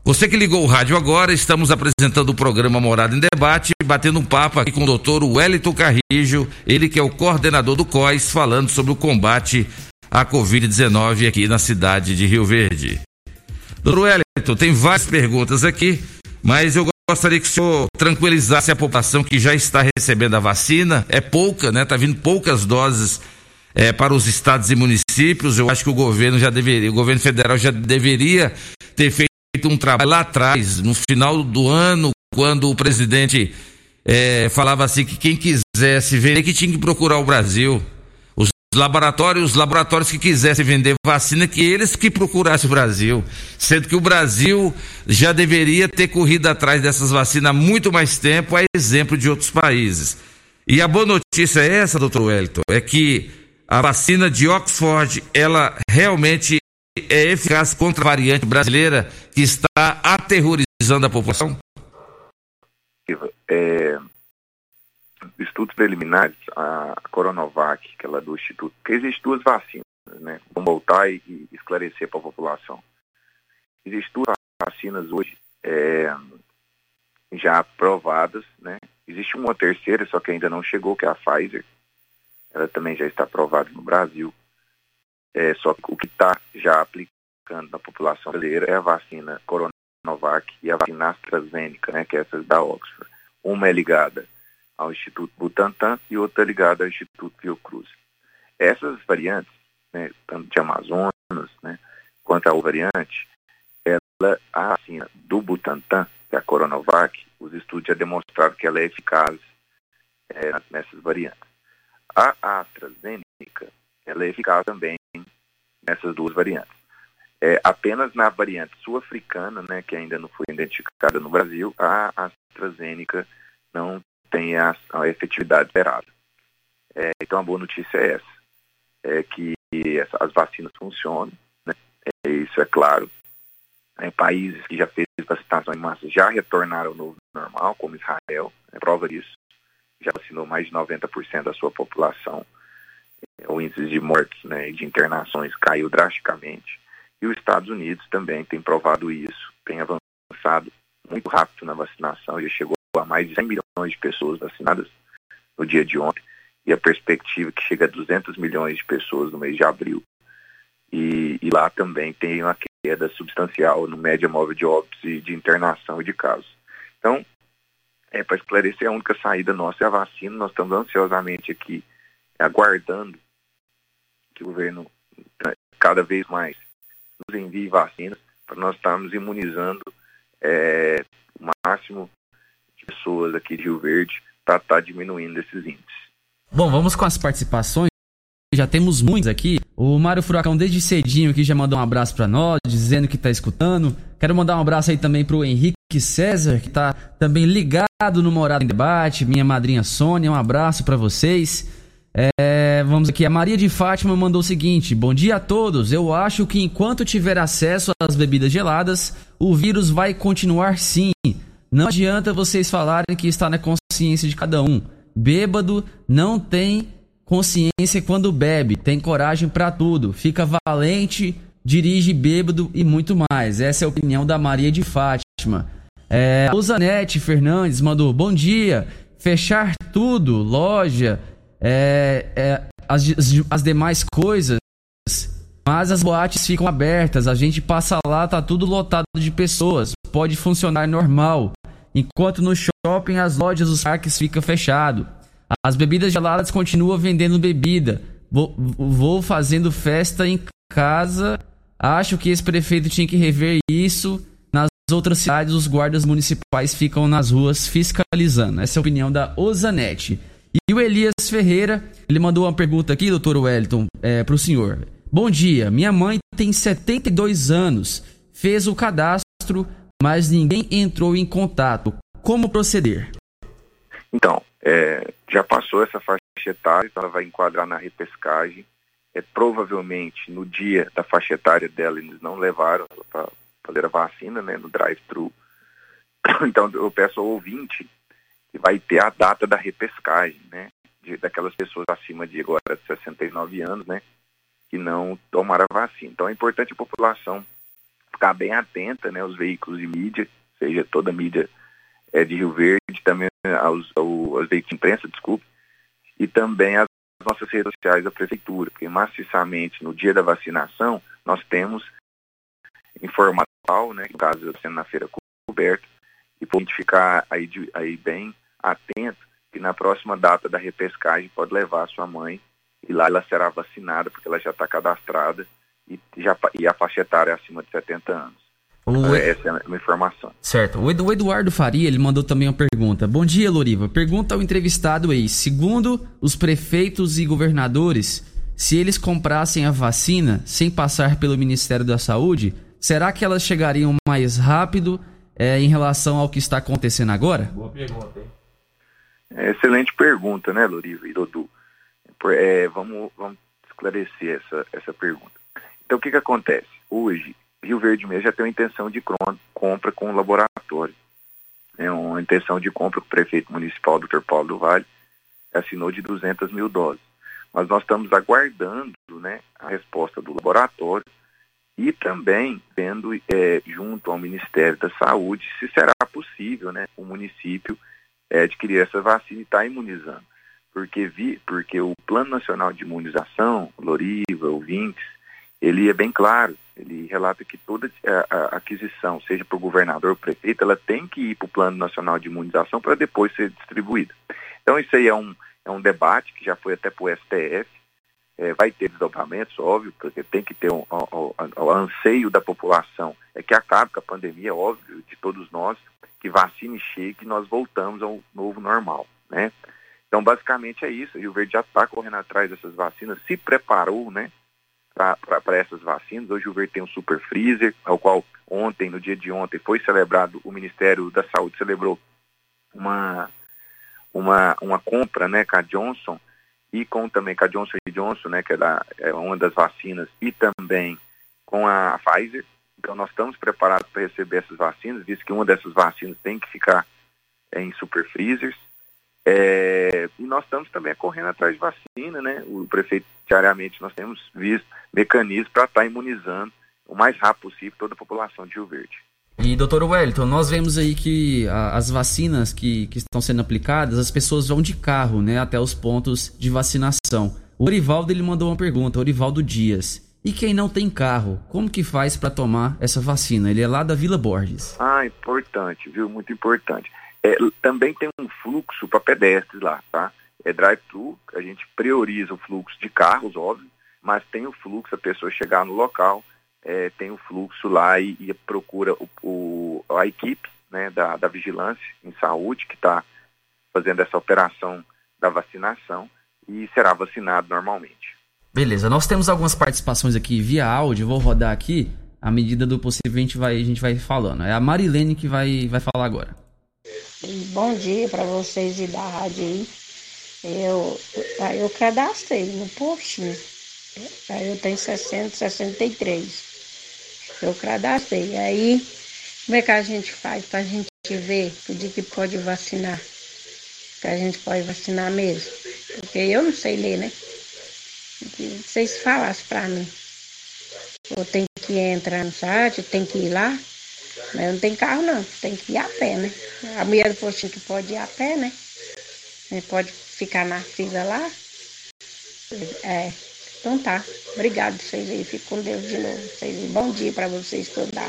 Você que ligou o rádio agora, estamos apresentando o programa Morada em Debate, batendo um papo aqui com o doutor Wellington Carrijo, ele que é o coordenador do COIS, falando sobre o combate à Covid-19 aqui na cidade de Rio Verde. Doutor Wellington, tem várias perguntas aqui, mas eu gostaria que o senhor tranquilizasse a população que já está recebendo a vacina. É pouca, né? Está vindo poucas doses é, para os estados e municípios. Eu acho que o governo já deveria, o governo federal já deveria ter feito um trabalho lá atrás, no final do ano, quando o presidente é, falava assim que quem quisesse vender que tinha que procurar o Brasil. Os laboratórios, os laboratórios que quisessem vender vacina, que eles que procurassem o Brasil. Sendo que o Brasil já deveria ter corrido atrás dessas vacinas há muito mais tempo, a exemplo de outros países. E a boa notícia é essa, doutor Wellington, é que a vacina de Oxford, ela realmente é eficaz contra a variante brasileira que está aterrorizando a população? É, estudos preliminares, a Coronavac, que ela é do Instituto, porque existem duas vacinas, né? Vamos voltar e, e esclarecer para a população. Existem duas vacinas hoje é, já aprovadas, né? Existe uma terceira, só que ainda não chegou, que é a Pfizer. Ela também já está aprovada no Brasil. É, só que o que está já aplicando na população brasileira é a vacina Coronavac e a vacina AstraZeneca, né, que é essa da Oxford. Uma é ligada ao Instituto Butantan e outra é ligada ao Instituto Fiocruz. Essas variantes, né, tanto de Amazonas, né, quanto a variante, ela, a vacina do Butantan, que é a Coronavac, os estudos já demonstraram que ela é eficaz é, nessas variantes. A AstraZeneca, ela é eficaz também nessas duas variantes. É, apenas na variante sul-africana, né, que ainda não foi identificada no Brasil, a AstraZeneca não tem a, a efetividade esperada. É, então a boa notícia é essa, é que essa, as vacinas funcionam, né, é, isso é claro. É, países que já fez vacinação em massa já retornaram ao novo normal, como Israel, é prova disso, já vacinou mais de 90% da sua população o índice de mortes né, e de internações caiu drasticamente. E os Estados Unidos também tem provado isso, tem avançado muito rápido na vacinação, já chegou a mais de 100 milhões de pessoas vacinadas no dia de ontem, e a perspectiva é que chega a 200 milhões de pessoas no mês de abril. E, e lá também tem uma queda substancial no média móvel de óbitos e de internação e de casos. Então, é, para esclarecer, a única saída nossa é a vacina, nós estamos ansiosamente aqui aguardando que o governo né, cada vez mais nos envie vacinas para nós estarmos imunizando é, o máximo de pessoas aqui de Rio Verde para estar tá diminuindo esses índices. Bom, vamos com as participações. Já temos muitos aqui. O Mário Furacão, desde cedinho aqui, já mandou um abraço para nós, dizendo que está escutando. Quero mandar um abraço aí também para o Henrique César, que está também ligado no Morado em Debate. Minha madrinha Sônia, um abraço para vocês. É, vamos aqui, a Maria de Fátima mandou o seguinte: Bom dia a todos. Eu acho que enquanto tiver acesso às bebidas geladas, o vírus vai continuar sim. Não adianta vocês falarem que está na consciência de cada um. Bêbado não tem consciência quando bebe, tem coragem para tudo, fica valente, dirige bêbado e muito mais. Essa é a opinião da Maria de Fátima. É, a Usanete Fernandes mandou: Bom dia, fechar tudo, loja, é, é, as, as demais coisas, mas as boates ficam abertas, a gente passa lá, tá tudo lotado de pessoas, pode funcionar normal. Enquanto no shopping as lojas, os parques ficam fechados. As bebidas geladas continuam vendendo bebida. Vou, vou fazendo festa em casa. Acho que esse prefeito tinha que rever isso. Nas outras cidades, os guardas municipais ficam nas ruas fiscalizando. Essa é a opinião da Ozanete. E o Elias Ferreira, ele mandou uma pergunta aqui, doutor Wellington, é, para o senhor. Bom dia, minha mãe tem 72 anos, fez o cadastro, mas ninguém entrou em contato. Como proceder? Então, é, já passou essa faixa etária, então ela vai enquadrar na repescagem. É, provavelmente no dia da faixa etária dela eles não levaram para fazer a vacina né, no drive-thru. *coughs* Então eu peço ao ouvinte que vai ter a data da repescagem, né? De, daquelas pessoas acima de agora de 69 anos, né? Que não tomaram a vacina. Então é importante a população ficar bem atenta, né? Os veículos de mídia, seja toda a mídia é, de Rio Verde, também aos, aos veículos de imprensa, desculpe, e também as nossas redes sociais da prefeitura, porque maciçamente no dia da vacinação nós temos informação, né, no caso sendo na feira coberta, e pode ficar aí, aí bem atento que na próxima data da repescagem pode levar a sua mãe e lá ela será vacinada porque ela já está cadastrada e, já, e a faixa etária é acima de 70 anos. O... Essa é uma informação. Certo. O Eduardo Faria, ele mandou também uma pergunta. Bom dia, Loriva. Pergunta ao entrevistado aí. Segundo os prefeitos e governadores, se eles comprassem a vacina sem passar pelo Ministério da Saúde, será que elas chegariam mais rápido é, em relação ao que está acontecendo agora? Boa pergunta, hein? É, excelente pergunta, né, Loriva e Dudu? É, vamos, vamos esclarecer essa, essa pergunta. Então, o que, que acontece? Hoje, Rio Verde mesmo já tem uma intenção de compra com o laboratório. É uma intenção de compra que o prefeito municipal, Dr. Paulo do Vale, assinou de 200 mil doses. Mas nós estamos aguardando né, a resposta do laboratório e também vendo é, junto ao Ministério da Saúde se será possível né, o município é, adquirir essa vacina e estar tá imunizando. Porque, vi, porque o Plano Nacional de Imunização, Loriva, ouvintes, ele é bem claro ele relata que toda a, aquisição, seja por governador ou prefeito, ela tem que ir para o Plano Nacional de Imunização para depois ser distribuída. Então isso aí é um, é um debate que já foi até para o STF, é, vai ter desdobramentos, óbvio, porque tem que ter um, um, um, um, anseio da população, é que acabe com a pandemia, óbvio, de todos nós, que vacine chegue e nós voltamos ao novo normal, né? Então, basicamente é isso. O Rio Verde já está correndo atrás dessas vacinas, se preparou, né? Para essas vacinas. Hoje o Verde tem um super freezer, ao qual ontem, no dia de ontem, foi celebrado, o Ministério da Saúde celebrou uma, uma, uma compra né, com a Johnson e com também com a Johnson Johnson, né, que é, da, é uma das vacinas, e também com a Pfizer. Então nós estamos preparados para receber essas vacinas, visto que uma dessas vacinas tem que ficar em super freezers. É, e nós estamos também correndo atrás de vacina, né? O prefeito, diariamente, nós temos visto mecanismos para estar tá imunizando o mais rápido possível toda a população de Rio Verde. E, doutor Wellington, nós vemos aí que a, as vacinas que, que estão sendo aplicadas, as pessoas vão de carro, né, até os pontos de vacinação. O Orivaldo, ele mandou uma pergunta, Orivaldo Dias. E quem não tem carro, como que faz para tomar essa vacina? Ele é lá da Vila Borges. Ah, importante, viu? Muito importante. É, também tem um fluxo para pedestres lá, tá? É drive-thru, a gente prioriza o fluxo de carros, óbvio, mas tem o fluxo, a pessoa chegar no local, é, tem o fluxo lá e, e procura o, o, a equipe né, da, da vigilância em saúde que está fazendo essa operação da vacinação e será vacinado normalmente. Beleza, nós temos algumas participações aqui via áudio, vou rodar aqui, à medida do possível a gente vai, a gente vai falando. É a Marilene que vai, vai falar agora. Bom dia para vocês e da rádio aí. Eu, eu cadastrei no postinho. Aí eu tenho 60, 63. Eu cadastrei. Aí, como é que a gente faz pra gente ver o dia que pode vacinar? que a gente pode vacinar mesmo. Porque eu não sei ler, né? Se vocês falassem para mim. Ou tem que entrar no site, tem que ir lá. Mas não tem carro não, tem que ir a pé, né? A mulher do postinho que pode ir a pé, né? Pode ficar na fila lá. É. Então tá. Obrigado vocês aí. Fico com Deus de novo. Vocês, bom dia para vocês toda.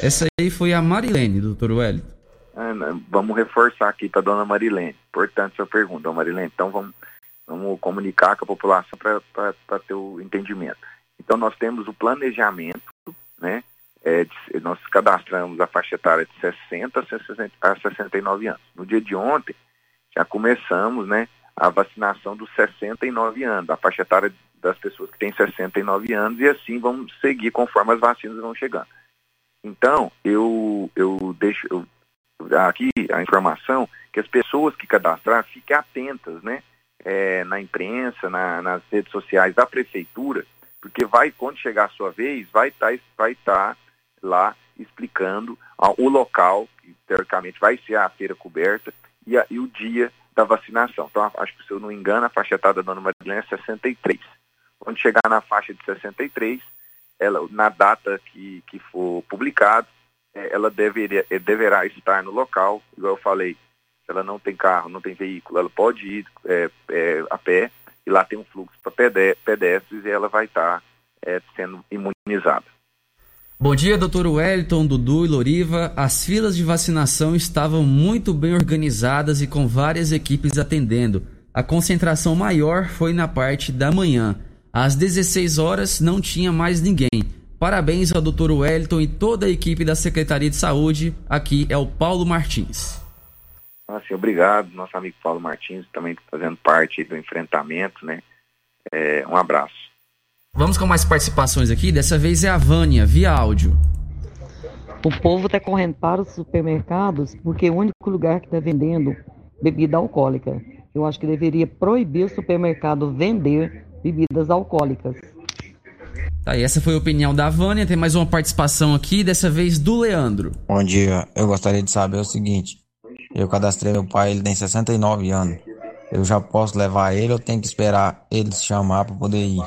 Essa aí foi a Marilene, doutor Wellington. Ah, vamos reforçar aqui para dona Marilene. Importante sua pergunta, dona Marilene. Então vamos, vamos comunicar com a população para ter o entendimento. Então nós temos o planejamento, né? É, nós cadastramos a faixa etária de 60 a 69 anos. No dia de ontem, já começamos né, a vacinação dos 69 anos, a faixa etária das pessoas que têm 69 anos, e assim vamos seguir conforme as vacinas vão chegando. Então, eu, eu deixo eu, aqui a informação que as pessoas que cadastrar fiquem atentas, né? É, na imprensa, na, nas redes sociais da prefeitura, porque vai, quando chegar a sua vez, vai estar tá, vai tá lá explicando ó, o local, que teoricamente vai ser a feira coberta, e, a, e o dia da vacinação. Então, acho que se eu não engano, a faixa etária da dona Marilene é 63. Quando chegar na faixa de 63, ela, na data que, que for publicado, é, ela deveria, é, deverá estar no local, igual eu falei, se ela não tem carro, não tem veículo, ela pode ir é, é, a pé, e lá tem um fluxo para pedestres e ela vai estar é, sendo imunizada. Bom dia, doutor Wellington, Dudu e Loriva. As filas de vacinação estavam muito bem organizadas e com várias equipes atendendo. A concentração maior foi na parte da manhã. Às 16 horas não tinha mais ninguém. Parabéns ao Dr. Wellington e toda a equipe da Secretaria de Saúde. Aqui é o Paulo Martins. Assim, obrigado, nosso amigo Paulo Martins, também fazendo parte do enfrentamento, né? É, um abraço. Vamos com mais participações aqui. Dessa vez é a Vânia, via áudio. O povo está correndo para os supermercados porque é o único lugar que está vendendo bebida alcoólica. Eu acho que deveria proibir o supermercado vender bebidas alcoólicas. Tá, e essa foi a opinião da Vânia. Tem mais uma participação aqui, dessa vez do Leandro. Bom dia. Eu gostaria de saber o seguinte: eu cadastrei meu pai, ele tem 69 anos. Eu já posso levar ele ou tenho que esperar ele se chamar para poder ir?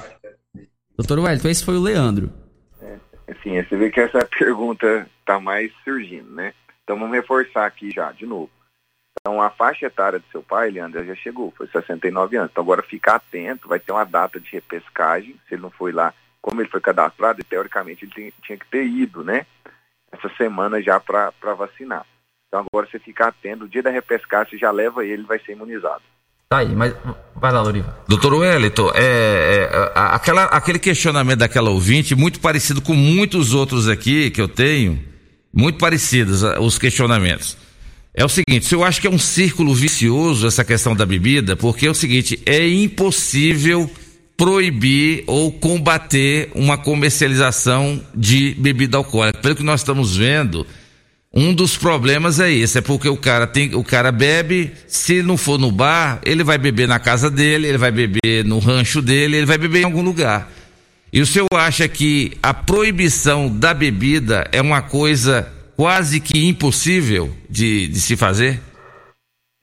Doutor Wellington, esse foi o Leandro. É, assim, você vê que essa *laughs* pergunta está mais surgindo, né? Então vamos reforçar aqui já, de novo. Então, a faixa etária do seu pai, Leandro, já chegou, foi 69 anos. Então, agora ficar atento, vai ter uma data de repescagem, se ele não foi lá, como ele foi cadastrado, teoricamente ele tinha que ter ido, né? Essa semana já para vacinar. Então, agora você ficar atento, o dia da repescagem, você já leva ele, vai ser imunizado. Tá aí, mas vai lá, Loriva. Doutor Wellington, é, é, aquela, aquele questionamento daquela ouvinte, muito parecido com muitos outros aqui que eu tenho, muito parecidos os questionamentos. É o seguinte, eu acho que é um círculo vicioso essa questão da bebida, porque é o seguinte, é impossível proibir ou combater uma comercialização de bebida alcoólica. Pelo que nós estamos vendo, um dos problemas é esse, é porque o cara tem, o cara bebe, se não for no bar, ele vai beber na casa dele, ele vai beber no rancho dele, ele vai beber em algum lugar. E o senhor acha que a proibição da bebida é uma coisa quase que impossível de, de se fazer?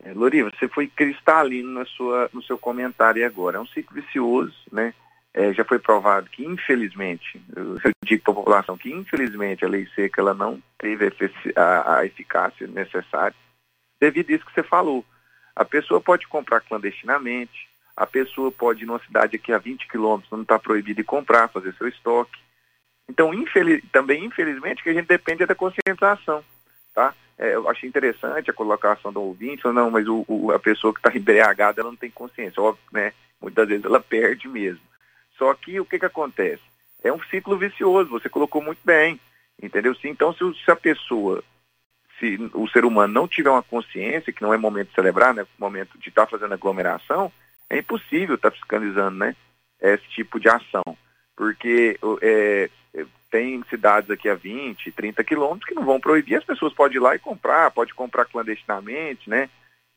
É, Loriva, você foi cristalino na sua, no seu comentário agora. É um ciclo vicioso, né? É, já foi provado que, infelizmente, eu digo para a população que, infelizmente, a lei seca ela não teve a, a eficácia necessária devido a isso que você falou. A pessoa pode comprar clandestinamente, a pessoa pode ir numa cidade aqui a 20 quilômetros, não está proibido de comprar, fazer seu estoque. Então, infeliz, também, infelizmente, que a gente depende da conscientização, tá? É, eu achei interessante a colocação do ouvinte, não, mas o, o, a pessoa que está *laughs* embriagada, ela não tem consciência, óbvio, né? Muitas vezes ela perde mesmo. Só que o que que acontece? É um ciclo vicioso, você colocou muito bem, entendeu? Então, se, se a pessoa, se o ser humano não tiver uma consciência, que não é momento de celebrar, né? Momento de estar tá fazendo aglomeração, é impossível estar tá fiscalizando, né? Esse tipo de ação. Porque é, tem cidades aqui a 20, 30 quilômetros que não vão proibir, as pessoas podem ir lá e comprar, pode comprar clandestinamente, né?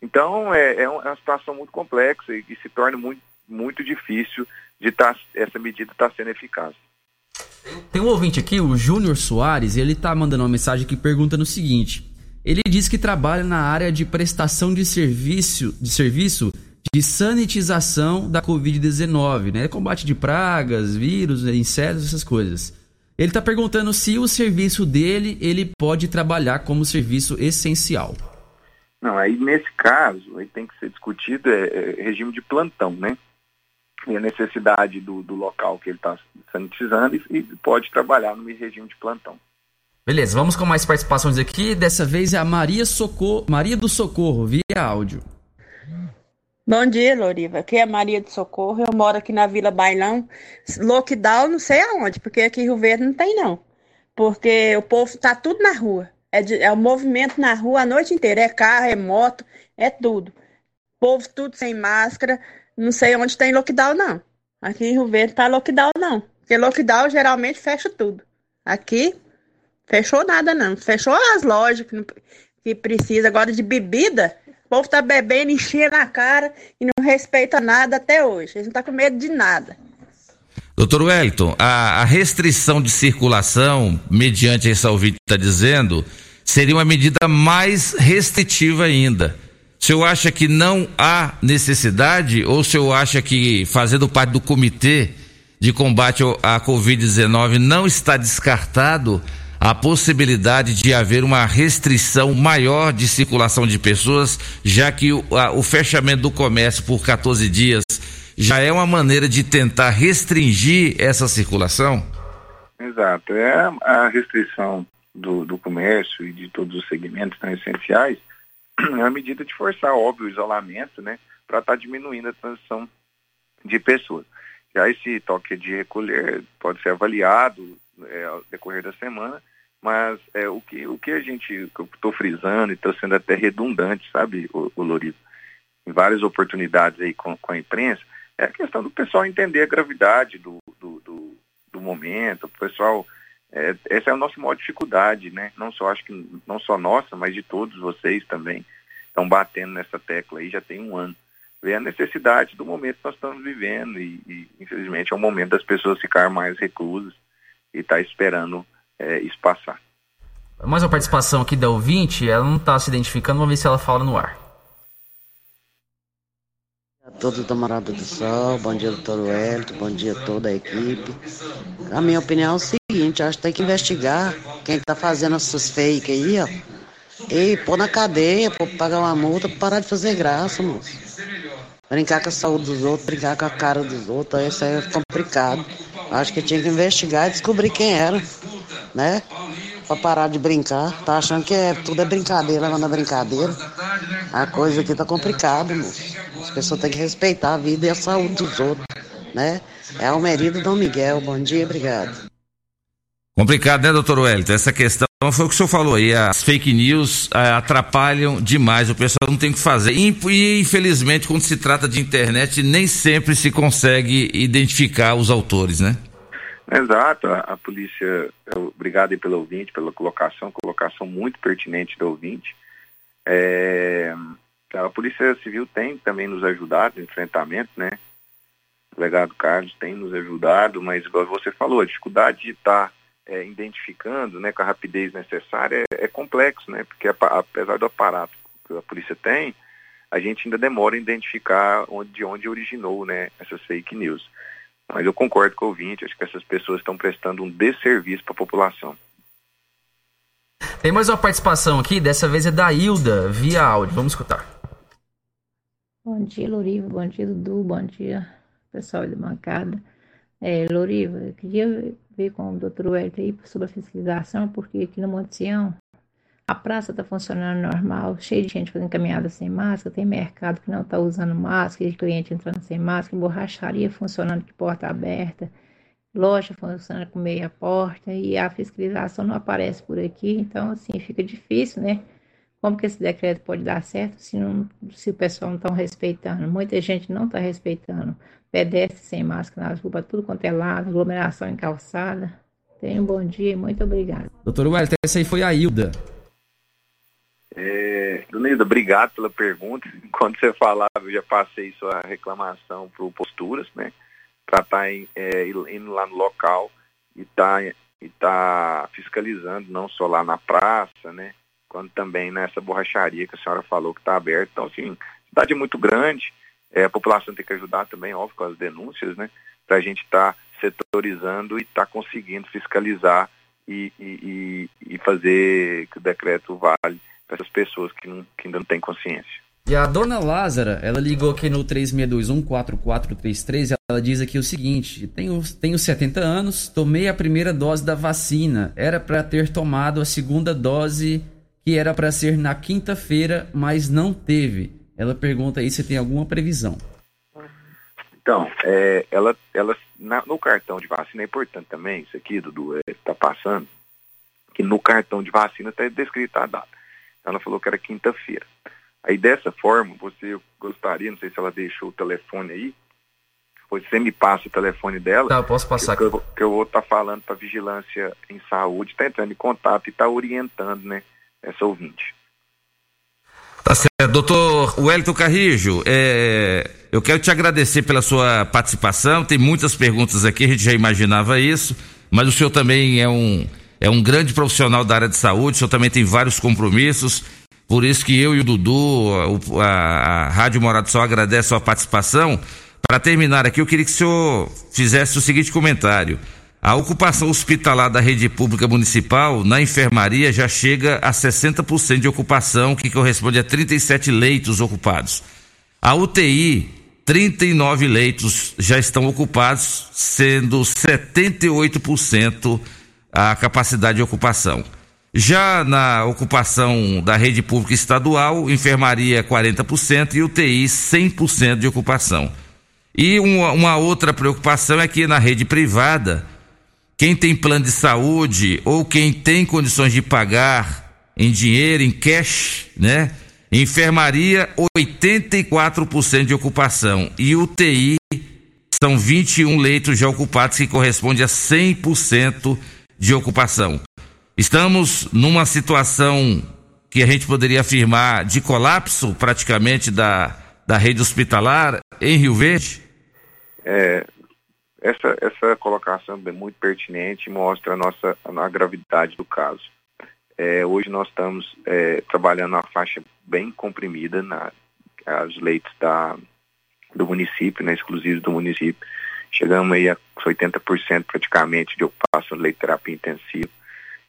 Então é, é, é uma situação muito complexa e, e se torna muito, muito difícil de tá, essa medida estar tá sendo eficaz. Tem um ouvinte aqui, o Júnior Soares, ele está mandando uma mensagem que pergunta no seguinte: Ele diz que trabalha na área de prestação de serviço, de serviço de sanitização da Covid-19, né? Combate de pragas, vírus, insetos, essas coisas. Ele está perguntando se o serviço dele ele pode trabalhar como serviço essencial. Não, aí nesse caso, aí tem que ser discutido é, é regime de plantão, né? E a necessidade do, do local que ele está sanitizando e, e pode trabalhar no regime de plantão. Beleza, vamos com mais participações aqui. Dessa vez é a Maria Socorro, Maria do Socorro, via áudio. Bom dia, Loriva. Aqui é Maria do Socorro. Eu moro aqui na Vila Bailão. Lockdown, não sei aonde, porque aqui em Rio Verde não tem, não. Porque o povo tá tudo na rua. É, de, é o movimento na rua a noite inteira. É carro, é moto, é tudo. O povo tudo sem máscara. Não sei onde tem lockdown, não. Aqui em Rio Verde tá lockdown, não. Porque lockdown geralmente fecha tudo. Aqui, fechou nada, não. Fechou as lojas que, que precisa. Agora de bebida, o povo tá bebendo, enchendo a cara e não respeita nada até hoje. Eles não tá com medo de nada. Doutor Wellington, a, a, restrição de circulação, mediante essa ouvinte está dizendo, seria uma medida mais restritiva ainda. O senhor acha que não há necessidade ou o senhor acha que, fazendo parte do comitê de combate à Covid-19, não está descartado a possibilidade de haver uma restrição maior de circulação de pessoas, já que o, a, o fechamento do comércio por 14 dias já é uma maneira de tentar restringir essa circulação? Exato. É a restrição do, do comércio e de todos os segmentos tão essenciais *clears throat* é uma medida de forçar, óbvio, o isolamento, né, para estar tá diminuindo a transição de pessoas. Já esse toque de recolher pode ser avaliado é, ao decorrer da semana mas é, o, que, o que a gente, que eu estou frisando e estou sendo até redundante, sabe, o, o em várias oportunidades aí com, com, a imprensa, é a questão do pessoal entender a gravidade do, do, do, do momento, o pessoal, é, essa é a nossa maior dificuldade, né, não só, acho que, não só nossa, mas de todos vocês também, estão batendo nessa tecla aí já tem um ano. Ver a necessidade do momento que nós estamos vivendo e, e infelizmente, é o momento das pessoas ficar mais reclusas e estar tá esperando é, isso passar. Mais uma participação aqui da ouvinte, ela não está se identificando, vamos ver se ela fala no ar. A todos da Morada do Sol, bom dia doutor Wellington, bom dia a toda a equipe. A minha opinião é o seguinte, acho que tem que investigar quem está fazendo essas fake aí, ó. E pôr na cadeia, pôr pagar uma multa, parar de fazer graça, moço. Brincar com a saúde dos outros, brincar com a cara dos outros, isso aí é complicado. Acho que tinha que investigar e descobrir quem era né? Pra parar de brincar. Tá achando que é, tudo é brincadeira, levando a brincadeira. A coisa aqui tá complicada, moço. As pessoas têm que respeitar a vida e a saúde dos outros, né? É Almeria do Dom Miguel. Bom dia, obrigado. Complicado, né, doutor Wellington? Essa questão foi o que o senhor falou aí. As fake news é, atrapalham demais. O pessoal não tem o que fazer. E, infelizmente, quando se trata de internet, nem sempre se consegue identificar os autores, né? Exato, a, a polícia, obrigado pelo ouvinte, pela colocação, colocação muito pertinente do ouvinte. É, a Polícia Civil tem também nos ajudado no enfrentamento, né? O legado Carlos tem nos ajudado, mas igual você falou, a dificuldade de estar tá, é, identificando né, com a rapidez necessária é, é complexo, né? Porque apesar do aparato que a polícia tem, a gente ainda demora a identificar onde, de onde originou né, essas fake news. Mas eu concordo com o ouvinte, acho que essas pessoas estão prestando um desserviço para a população. Tem mais uma participação aqui, dessa vez é da Hilda, via áudio. Vamos escutar. Bom dia, Loriva. Bom dia, Dudu. Bom dia, pessoal da bancada. É, Loriva, eu queria ver com o doutor Wellington aí sobre a fiscalização, porque aqui no Monte Sião a praça está funcionando normal, cheio de gente fazendo caminhada sem máscara, tem mercado que não está usando máscara, de cliente entrando sem máscara, borracharia funcionando de porta aberta, loja funcionando com meia porta e a fiscalização não aparece por aqui, então assim fica difícil, né? Como que esse decreto pode dar certo se, não, se o pessoal não está respeitando? Muita gente não está respeitando. Pedestre sem máscara nas ruas, tudo quanto é lado, aglomeração em calçada. Tenha um bom dia e muito obrigado. Doutor Wellington, essa aí foi a Hilda. É, Donilda, obrigado pela pergunta. *laughs* Enquanto você falava, eu já passei sua reclamação para o Posturas, né? Para estar tá é, indo lá no local e estar tá, e tá fiscalizando, não só lá na praça, né? Quando também nessa borracharia que a senhora falou que está aberta. Então, assim, cidade muito grande, é, a população tem que ajudar também, óbvio, com as denúncias, né? Para a gente estar tá setorizando e estar tá conseguindo fiscalizar e, e, e, fazer que o decreto vale para essas pessoas que, não, que ainda não têm consciência. E a dona Lázara, ela ligou aqui no 36214433, ela diz aqui o seguinte: tenho, tenho 70 anos, tomei a primeira dose da vacina, era para ter tomado a segunda dose, que era para ser na quinta-feira, mas não teve. Ela pergunta aí se tem alguma previsão. Então, é, ela, ela na, no cartão de vacina é importante também, isso aqui, Dudu, está é, passando, que no cartão de vacina está descrita a data. Ela falou que era quinta-feira. Aí dessa forma, você gostaria, não sei se ela deixou o telefone aí, você me passa o telefone dela. Tá, eu posso passar que, aqui. Eu, que eu vou estar tá falando para Vigilância em Saúde, está entrando em contato e está orientando, né, essa ouvinte. Tá certo. Doutor Wellington Carrijo, é, eu quero te agradecer pela sua participação. Tem muitas perguntas aqui, a gente já imaginava isso, mas o senhor também é um, é um grande profissional da área de saúde, o senhor também tem vários compromissos. Por isso que eu e o Dudu, a, a, a Rádio Morado Sol agradece a sua participação. Para terminar aqui, eu queria que o senhor fizesse o seguinte comentário. A ocupação hospitalar da rede pública municipal na enfermaria já chega a 60% de ocupação, que corresponde a 37 leitos ocupados. A UTI, 39 leitos já estão ocupados, sendo 78% a capacidade de ocupação. Já na ocupação da rede pública estadual, enfermaria 40% e UTI 100% de ocupação. E uma, uma outra preocupação é que na rede privada, quem tem plano de saúde ou quem tem condições de pagar em dinheiro, em cash, né? Enfermaria, 84% de ocupação. E UTI, são 21 leitos já ocupados, que corresponde a 100% de ocupação. Estamos numa situação que a gente poderia afirmar de colapso praticamente da, da rede hospitalar em Rio Verde? É, essa, essa colocação é muito pertinente e mostra a nossa a gravidade do caso. É, hoje nós estamos é, trabalhando uma faixa bem comprimida na as leitos da, do município, né, exclusivos do município. Chegamos aí a 80% praticamente de ocupação de leito terapia intensiva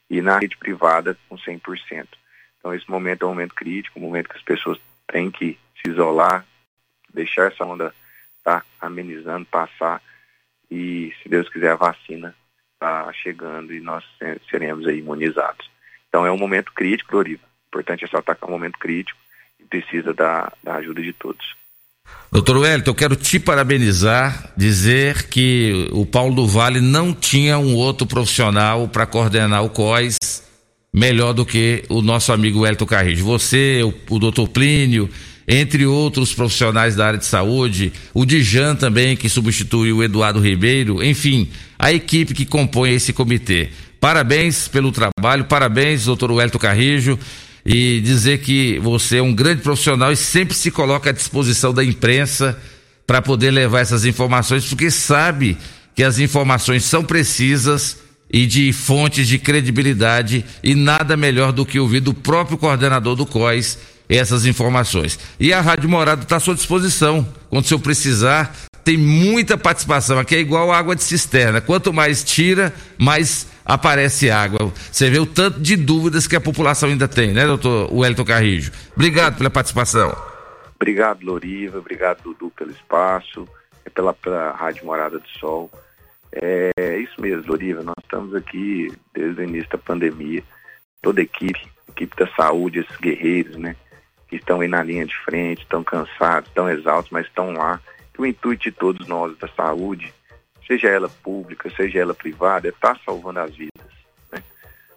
e na rede privada com 100%. Então esse momento é um momento crítico, um momento que as pessoas têm que se isolar, deixar essa onda estar tá amenizando, passar e, se Deus quiser, a vacina está chegando e nós seremos imunizados. Então é um momento crítico, Loriva. Importante é só estar com um momento crítico e precisa da, da ajuda de todos. Doutor Wellington, eu quero te parabenizar, dizer que o Paulo do Vale não tinha um outro profissional para coordenar o COIS melhor do que o nosso amigo Wellington Carrijo. Você, o, o doutor Plínio, entre outros profissionais da área de saúde, o Dijan também, que substitui o Eduardo Ribeiro, enfim, a equipe que compõe esse comitê. Parabéns pelo trabalho, parabéns, doutor Wellington Carrijo, e dizer que você é um grande profissional e sempre se coloca à disposição da imprensa para poder levar essas informações, porque sabe que as informações são precisas e de fontes de credibilidade e nada melhor do que ouvir do próprio coordenador do COIS essas informações. E a Rádio Morada está à sua disposição. Quando o senhor precisar, tem muita participação. Aqui é igual água de cisterna. Quanto mais tira, mais aparece água. Você vê o tanto de dúvidas que a população ainda tem, né, doutor Wellington Carrijo? Obrigado pela participação. Obrigado, Loriva. Obrigado, Dudu, pelo espaço, pela, pela Rádio Morada do Sol. É isso mesmo, Loriva. Nós estamos aqui desde o início da pandemia. Toda a equipe, equipe da saúde, esses guerreiros, né? Estão aí na linha de frente, estão cansados, estão exaustos, mas estão lá. O intuito de todos nós da saúde, seja ela pública, seja ela privada, é estar tá salvando as vidas né?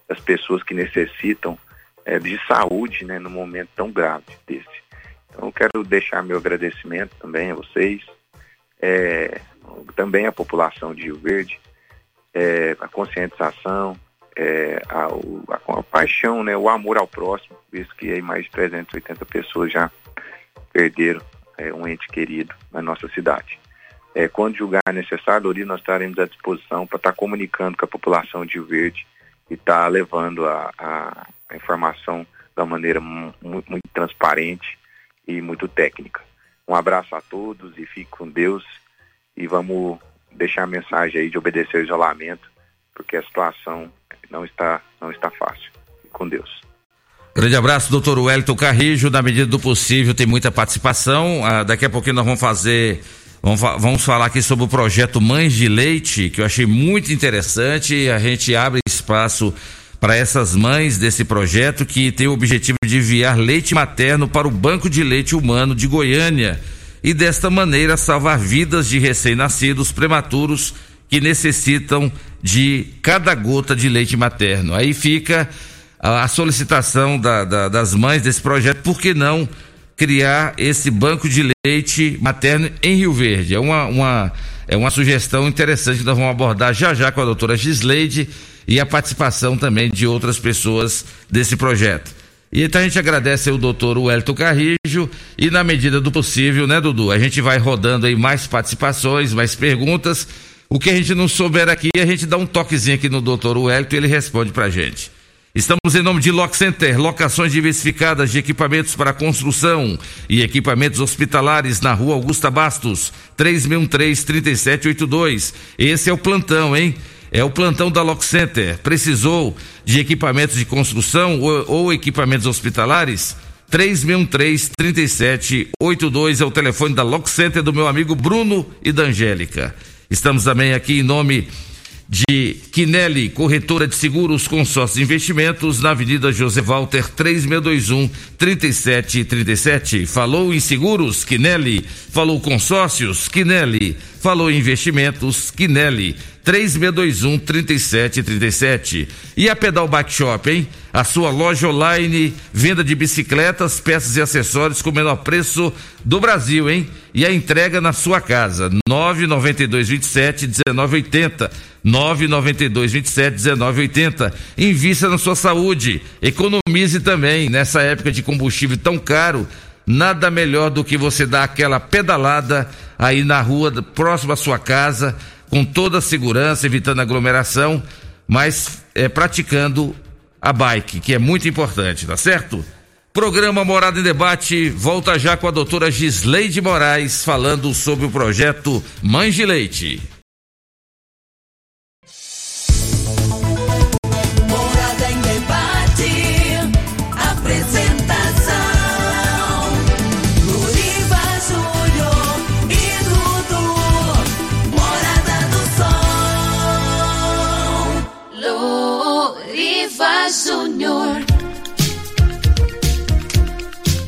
das pessoas que necessitam é, de saúde né, num momento tão grave desse. Então, eu quero deixar meu agradecimento também a vocês, é, também à população de Rio Verde, é, a conscientização, é, a, a, a, paixão, né, o amor ao próximo, visto que aí mais de 380 pessoas já perderam é, um ente querido na nossa cidade. É, quando julgar necessário, Lori, nós estaremos à disposição para estar tá comunicando com a população de Verde e estar tá levando a, a, a, informação da maneira muito, muito transparente e muito técnica. Um abraço a todos e fique com Deus e vamos deixar a mensagem aí de obedecer o isolamento, porque a situação não está, não está fácil. Com Deus. Grande abraço, doutor Wellington Carrijo. Na medida do possível, tem muita participação. Ah, daqui a pouquinho nós vamos fazer. Vamos, vamos falar aqui sobre o projeto Mães de Leite, que eu achei muito interessante. A gente abre espaço para essas mães desse projeto que tem o objetivo de enviar leite materno para o Banco de Leite Humano de Goiânia e desta maneira salvar vidas de recém-nascidos prematuros que necessitam de cada gota de leite materno. Aí fica a solicitação da, da, das mães desse projeto, por que não criar esse banco de leite materno em Rio Verde? É uma, uma, é uma sugestão interessante que nós vamos abordar já já com a doutora Gisleide e a participação também de outras pessoas desse projeto. E então a gente agradece o doutor Wellington Carrijo e na medida do possível, né, Dudu? A gente vai rodando aí mais participações, mais perguntas. O que a gente não souber aqui, a gente dá um toquezinho aqui no doutor Wellington e ele responde pra gente. Estamos em nome de Lock Center, locações diversificadas de equipamentos para construção e equipamentos hospitalares na rua Augusta Bastos, 3613-3782. Esse é o plantão, hein? É o plantão da Lock Center. Precisou de equipamentos de construção ou, ou equipamentos hospitalares? 3613-3782 é o telefone da Lock Center do meu amigo Bruno e da Angélica. Estamos também aqui em nome de Quinelli, corretora de seguros, consórcios e investimentos, na Avenida José Walter, 3621 3737. Falou em seguros, Quinelli. Falou consórcios, Quinelli. Falou investimentos, Quinelli. 3621 3737. E a Pedal Bike Shop, hein? A sua loja online, venda de bicicletas, peças e acessórios com o menor preço do Brasil, hein? E a entrega na sua casa. 992 27 1980. 992 27 1980. Invista na sua saúde. Economize também nessa época de combustível tão caro. Nada melhor do que você dar aquela pedalada aí na rua, próximo à sua casa com toda a segurança, evitando aglomeração, mas é, praticando a bike, que é muito importante, tá certo? Programa Morada em Debate volta já com a doutora Gisleide Moraes falando sobre o projeto Mães de Leite.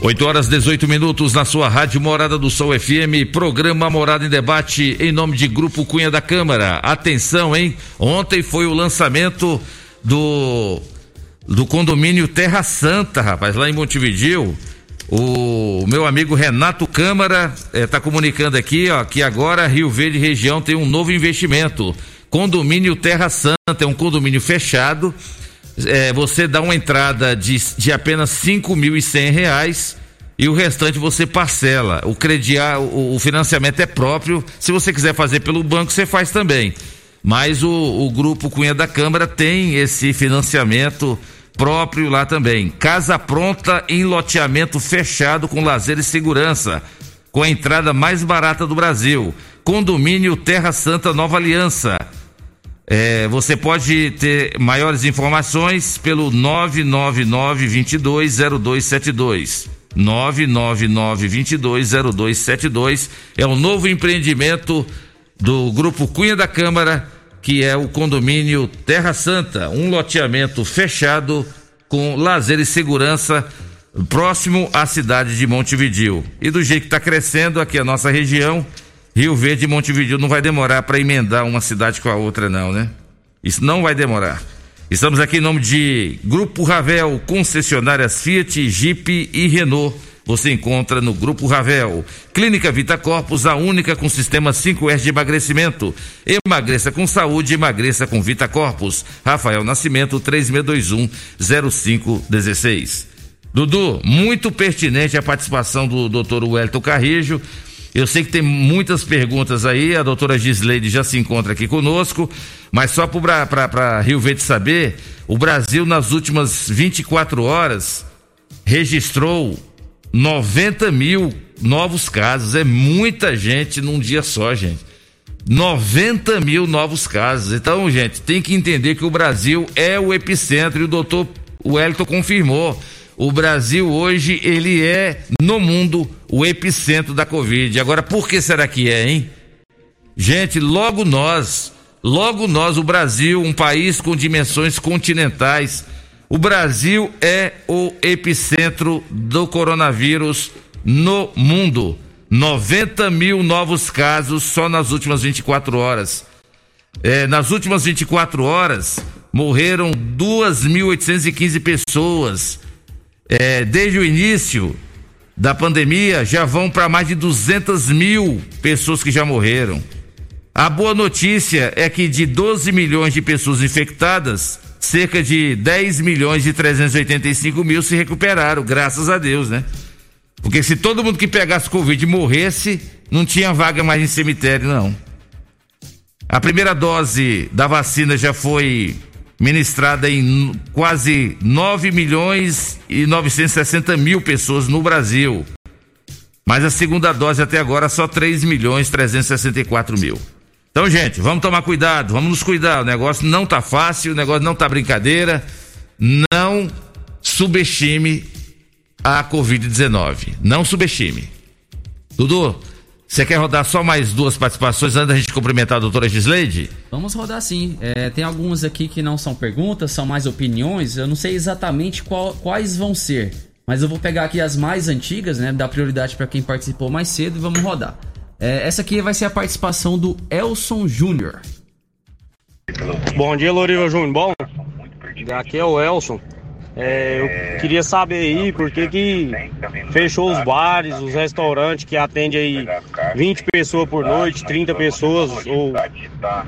8 horas 18 minutos na sua rádio Morada do Sol FM, programa Morada em Debate, em nome de Grupo Cunha da Câmara. Atenção, hein? Ontem foi o lançamento do do condomínio Terra Santa, rapaz, lá em Montevideo. O meu amigo Renato Câmara está eh, comunicando aqui, ó, que agora Rio Verde região tem um novo investimento. Condomínio Terra Santa, é um condomínio fechado é, você dá uma entrada de, de apenas cinco mil e cem reais e o restante você parcela. O crediar, o, o, financiamento é próprio. Se você quiser fazer pelo banco, você faz também. Mas o, o grupo Cunha da Câmara tem esse financiamento próprio lá também. Casa pronta em loteamento fechado com lazer e segurança, com a entrada mais barata do Brasil. Condomínio Terra Santa Nova Aliança. É, você pode ter maiores informações pelo 999 220272. 999 220272 é o novo empreendimento do Grupo Cunha da Câmara, que é o condomínio Terra Santa, um loteamento fechado com lazer e segurança próximo à cidade de Montevidil. E do jeito que está crescendo aqui a nossa região, Rio Verde e Montevideo não vai demorar para emendar uma cidade com a outra, não, né? Isso não vai demorar. Estamos aqui em nome de Grupo Ravel, concessionárias Fiat, Jeep e Renault. Você encontra no Grupo Ravel. Clínica Vita Corpus, a única com sistema 5S de emagrecimento. Emagreça com saúde, emagreça com Vita Corpus. Rafael Nascimento, 3621-0516. Dudu, muito pertinente a participação do doutor Wellington Carrijo. Eu sei que tem muitas perguntas aí, a doutora Gisleide já se encontra aqui conosco, mas só para Rio Verde saber, o Brasil nas últimas 24 horas registrou 90 mil novos casos. É muita gente num dia só, gente. 90 mil novos casos. Então, gente, tem que entender que o Brasil é o epicentro e o doutor Wellington confirmou. O Brasil hoje, ele é, no mundo, o epicentro da Covid. Agora, por que será que é, hein? Gente, logo nós, logo nós, o Brasil, um país com dimensões continentais, o Brasil é o epicentro do coronavírus no mundo. 90 mil novos casos só nas últimas 24 horas. É, nas últimas 24 horas, morreram 2.815 pessoas. É, desde o início da pandemia, já vão para mais de 200 mil pessoas que já morreram. A boa notícia é que de 12 milhões de pessoas infectadas, cerca de 10 milhões e 385 mil se recuperaram, graças a Deus, né? Porque se todo mundo que pegasse Covid morresse, não tinha vaga mais em cemitério, não. A primeira dose da vacina já foi ministrada em quase 9 milhões e 960 mil pessoas no Brasil. Mas a segunda dose até agora só 3 milhões 364 mil. Então, gente, vamos tomar cuidado, vamos nos cuidar. O negócio não tá fácil, o negócio não tá brincadeira. Não subestime a Covid-19. Não subestime. Dudu, você quer rodar só mais duas participações antes da gente cumprimentar a doutora Gisleide? Vamos rodar sim. É, tem algumas aqui que não são perguntas, são mais opiniões. Eu não sei exatamente qual, quais vão ser. Mas eu vou pegar aqui as mais antigas, né? Dar prioridade para quem participou mais cedo e vamos rodar. É, essa aqui vai ser a participação do Elson Júnior. Bom dia, Loriva Júnior. Bom, aqui é o Elson. É, eu queria saber aí por que, que fechou os bares, os restaurantes que atendem aí 20 pessoas por noite, 30 pessoas ou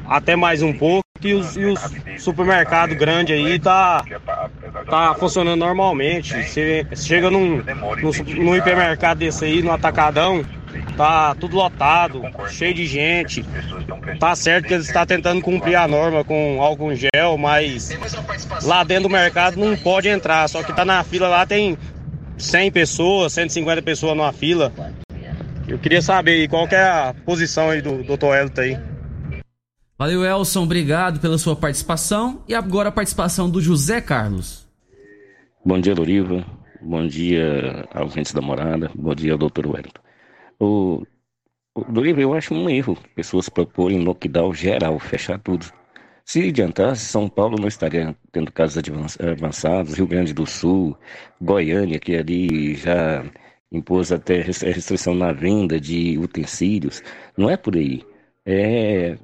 até mais um pouco, e os, e os supermercados grandes aí tá, tá funcionando normalmente. Você chega num, num, num hipermercado desse aí, no atacadão, Tá tudo lotado, cheio de gente. Tá certo que eles estão tentando cumprir a norma com álcool em gel, mas lá dentro do mercado não pode entrar. Só que tá na fila lá tem 100 pessoas, 150 pessoas numa fila. Eu queria saber qual que é a posição aí do Dr. Elton aí. Valeu, Elson. Obrigado pela sua participação. E agora a participação do José Carlos. Bom dia, Doriva. Bom dia, ouvintes da morada. Bom dia, doutor Wellington. O, o, do livro eu acho um erro pessoas proporem lockdown geral, fechar tudo. Se adiantasse, São Paulo não estaria tendo casos avançados, Rio Grande do Sul, Goiânia, que ali já impôs até restrição na venda de utensílios. Não é por aí. É,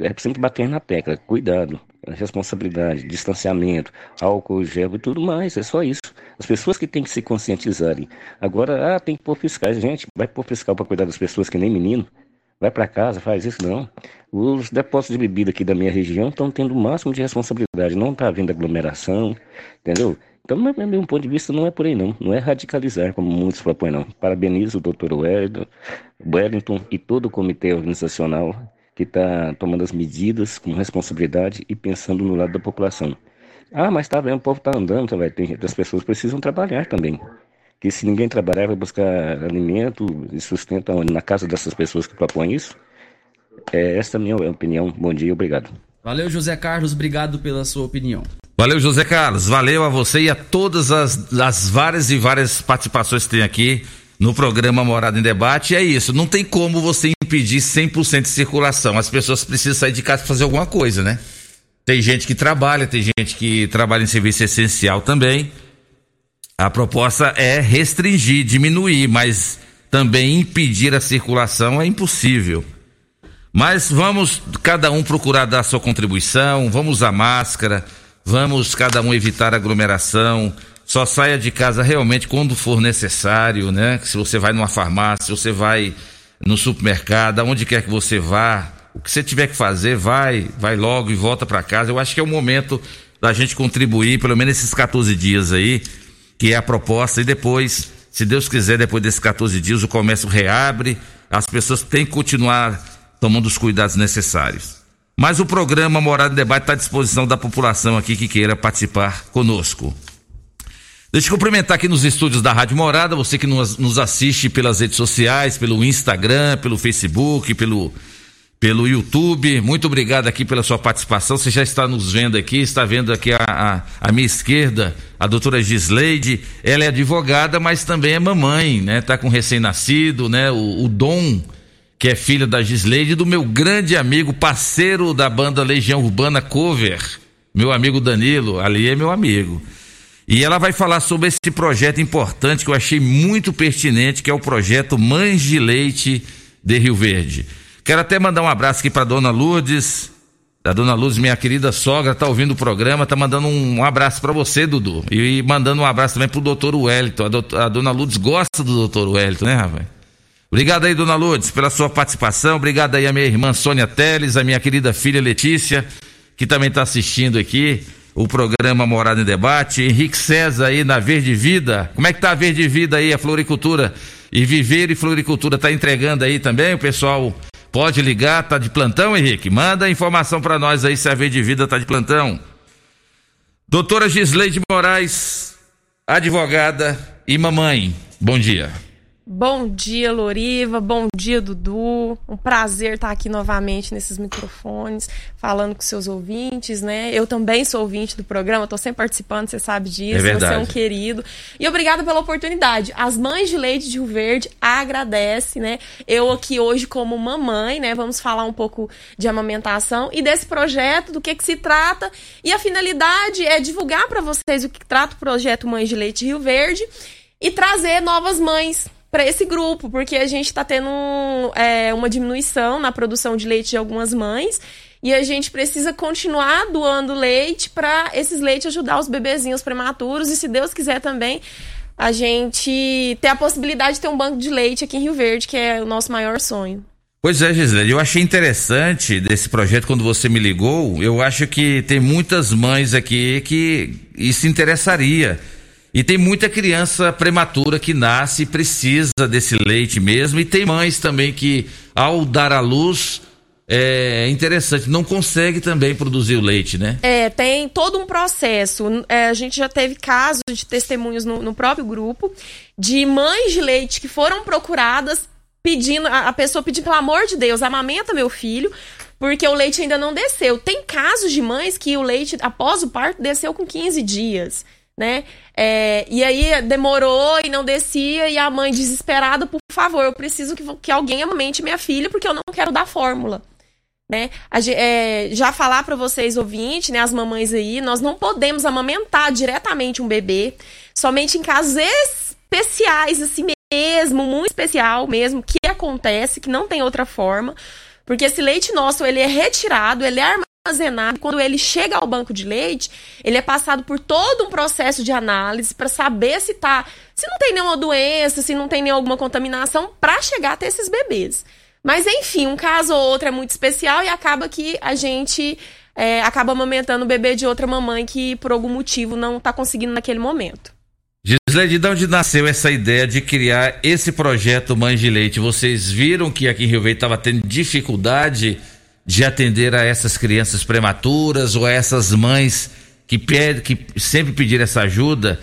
é sempre bater na tecla, cuidado responsabilidade, distanciamento, álcool gel e tudo mais, é só isso. As pessoas que têm que se conscientizarem. Agora, ah, tem que pôr fiscais. Gente, vai pôr fiscal para cuidar das pessoas que nem menino. Vai para casa, faz isso não. Os depósitos de bebida aqui da minha região estão tendo o máximo de responsabilidade. Não está havendo aglomeração, entendeu? Então, no meu ponto de vista, não é por aí não. Não é radicalizar, como muitos propõem não. Parabenizo o doutor Wellington e todo o comitê organizacional que está tomando as medidas com responsabilidade e pensando no lado da população. Ah, mas tá vendo, o povo está andando, tá, vai, tem, as pessoas precisam trabalhar também. Que se ninguém trabalhar, vai buscar alimento e sustento na casa dessas pessoas que propõem isso. É esta é a minha opinião. Bom dia, obrigado. Valeu, José Carlos, obrigado pela sua opinião. Valeu, José Carlos, valeu a você e a todas as, as várias e várias participações que tem aqui no programa Morada em Debate. É isso, não tem como você impedir 100% de circulação. As pessoas precisam sair de casa para fazer alguma coisa, né? Tem gente que trabalha, tem gente que trabalha em serviço essencial também. A proposta é restringir, diminuir, mas também impedir a circulação é impossível. Mas vamos cada um procurar dar sua contribuição, vamos usar máscara, vamos cada um evitar aglomeração, só saia de casa realmente quando for necessário, né? Se você vai numa farmácia, se você vai no supermercado, aonde quer que você vá, o que você tiver que fazer, vai, vai logo e volta para casa. Eu acho que é o momento da gente contribuir, pelo menos esses 14 dias aí, que é a proposta, e depois, se Deus quiser, depois desses 14 dias, o comércio reabre, as pessoas têm que continuar tomando os cuidados necessários. Mas o programa Morada em Debate está à disposição da população aqui que queira participar conosco. Deixa eu cumprimentar aqui nos estúdios da Rádio Morada, você que nos, nos assiste pelas redes sociais, pelo Instagram, pelo Facebook, pelo, pelo YouTube. Muito obrigado aqui pela sua participação. Você já está nos vendo aqui, está vendo aqui a, a, a minha esquerda, a doutora Gisleide. Ela é advogada, mas também é mamãe, né? Tá com recém-nascido, né? O, o Dom, que é filho da Gisleide, do meu grande amigo, parceiro da banda Legião Urbana Cover, meu amigo Danilo. Ali é meu amigo. E ela vai falar sobre esse projeto importante que eu achei muito pertinente, que é o projeto Mães de Leite de Rio Verde. Quero até mandar um abraço aqui para dona Lourdes. A dona Lourdes, minha querida sogra, tá ouvindo o programa, tá mandando um, abraço para você, Dudu. E, mandando um abraço também pro doutor Wellington. A, doutor, a dona Lourdes gosta do doutor Wellington, né, rapaz? Obrigado aí, dona Lourdes, pela sua participação. Obrigado aí a minha irmã Sônia Teles, a minha querida filha Letícia, que também está assistindo aqui o programa Morada em Debate. Henrique César aí na Verde Vida. Como é que tá a Verde Vida aí, a floricultura? E Viver e Floricultura tá entregando aí também? O pessoal pode ligar, tá de plantão, Henrique? Manda informação para nós aí se a Verde Vida tá de plantão. Doutora Gisleide Moraes, advogada e mamãe. Bom dia. Bom dia, Loriva. Bom dia, Dudu. Um prazer estar aqui novamente nesses microfones, falando com seus ouvintes, né? Eu também sou ouvinte do programa, estou sempre participando, você sabe disso. É verdade. Você é um querido. E obrigada pela oportunidade. As mães de leite de Rio Verde agradecem, né? Eu aqui hoje como mamãe, né? Vamos falar um pouco de amamentação e desse projeto, do que que se trata. E a finalidade é divulgar para vocês o que trata o projeto Mães de Leite de Rio Verde e trazer novas mães para esse grupo, porque a gente está tendo é, uma diminuição na produção de leite de algumas mães e a gente precisa continuar doando leite para esses leites ajudar os bebezinhos prematuros e, se Deus quiser também, a gente ter a possibilidade de ter um banco de leite aqui em Rio Verde, que é o nosso maior sonho. Pois é, Gisele, eu achei interessante desse projeto quando você me ligou. Eu acho que tem muitas mães aqui que isso interessaria e tem muita criança prematura que nasce e precisa desse leite mesmo. E tem mães também que, ao dar à luz, é interessante, não consegue também produzir o leite, né? É, tem todo um processo. É, a gente já teve casos de testemunhos no, no, próprio grupo de mães de leite que foram procuradas pedindo, a, a pessoa pedindo, pelo amor de Deus, amamenta meu filho, porque o leite ainda não desceu. Tem casos de mães que o leite, após o parto, desceu com 15 dias né? É, e aí demorou e não descia, e a mãe desesperada, por favor, eu preciso que, que alguém amamente minha filha, porque eu não quero dar fórmula. Né? A, é, já falar para vocês, ouvintes, né, as mamães aí, nós não podemos amamentar diretamente um bebê, somente em casos especiais, assim mesmo, muito especial mesmo, que acontece, que não tem outra forma, porque esse leite nosso, ele é retirado, ele é armazenado. Quando ele chega ao banco de leite, ele é passado por todo um processo de análise para saber se tá, se não tem nenhuma doença, se não tem nenhuma contaminação, para chegar até esses bebês. Mas enfim, um caso ou outro é muito especial e acaba que a gente é, acaba amamentando o bebê de outra mamãe que por algum motivo não está conseguindo naquele momento. Gislaide, de onde nasceu essa ideia de criar esse projeto Mães de Leite? Vocês viram que aqui em Rio Verde estava tendo dificuldade de atender a essas crianças prematuras ou a essas mães que, pede, que sempre pediram essa ajuda,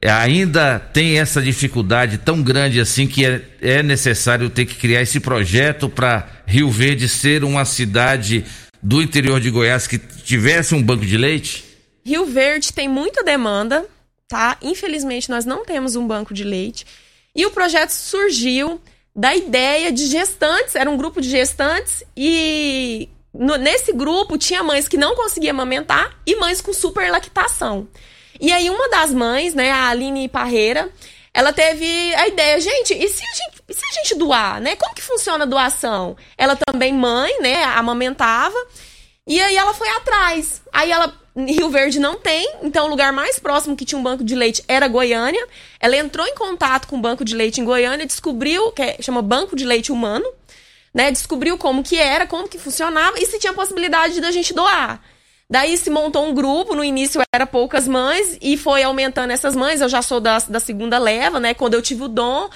ainda tem essa dificuldade tão grande assim que é, é necessário ter que criar esse projeto para Rio Verde ser uma cidade do interior de Goiás que tivesse um banco de leite? Rio Verde tem muita demanda, tá? Infelizmente nós não temos um banco de leite. E o projeto surgiu da ideia de gestantes, era um grupo de gestantes e no, nesse grupo tinha mães que não conseguiam amamentar e mães com superlactação. E aí uma das mães, né, a Aline Parreira, ela teve a ideia, gente, e se a gente, se a gente doar, né? Como que funciona a doação? Ela também mãe, né, amamentava. E aí ela foi atrás. Aí ela Rio Verde não tem, então o lugar mais próximo que tinha um banco de leite era Goiânia. Ela entrou em contato com o banco de leite em Goiânia, descobriu, que é, chama Banco de Leite Humano, né? Descobriu como que era, como que funcionava e se tinha possibilidade da gente doar. Daí se montou um grupo, no início era poucas mães e foi aumentando essas mães. Eu já sou da, da segunda leva, né? Quando eu tive o dom,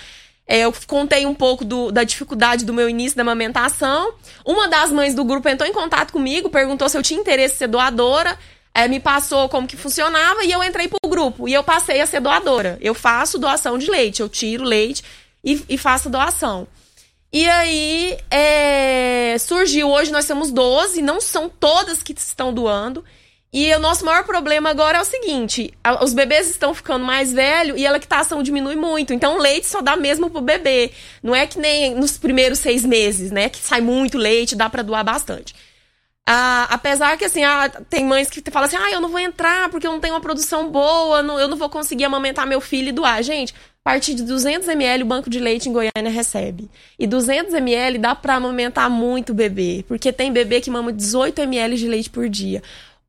é, eu contei um pouco do, da dificuldade do meu início da amamentação. Uma das mães do grupo entrou em contato comigo, perguntou se eu tinha interesse em ser doadora. É, me passou como que funcionava e eu entrei pro grupo. E eu passei a ser doadora. Eu faço doação de leite, eu tiro leite e, e faço doação. E aí é, surgiu, hoje nós temos 12, não são todas que estão doando. E o nosso maior problema agora é o seguinte: a, os bebês estão ficando mais velhos e a lactação diminui muito. Então, o leite só dá mesmo pro bebê. Não é que nem nos primeiros seis meses, né? Que sai muito leite, dá para doar bastante. Ah, apesar que, assim, ah, tem mães que falam assim: ah, eu não vou entrar porque eu não tenho uma produção boa, não, eu não vou conseguir amamentar meu filho e doar. Gente, a partir de 200 ml o banco de leite em Goiânia recebe. E 200 ml dá para amamentar muito bebê, porque tem bebê que mama 18 ml de leite por dia.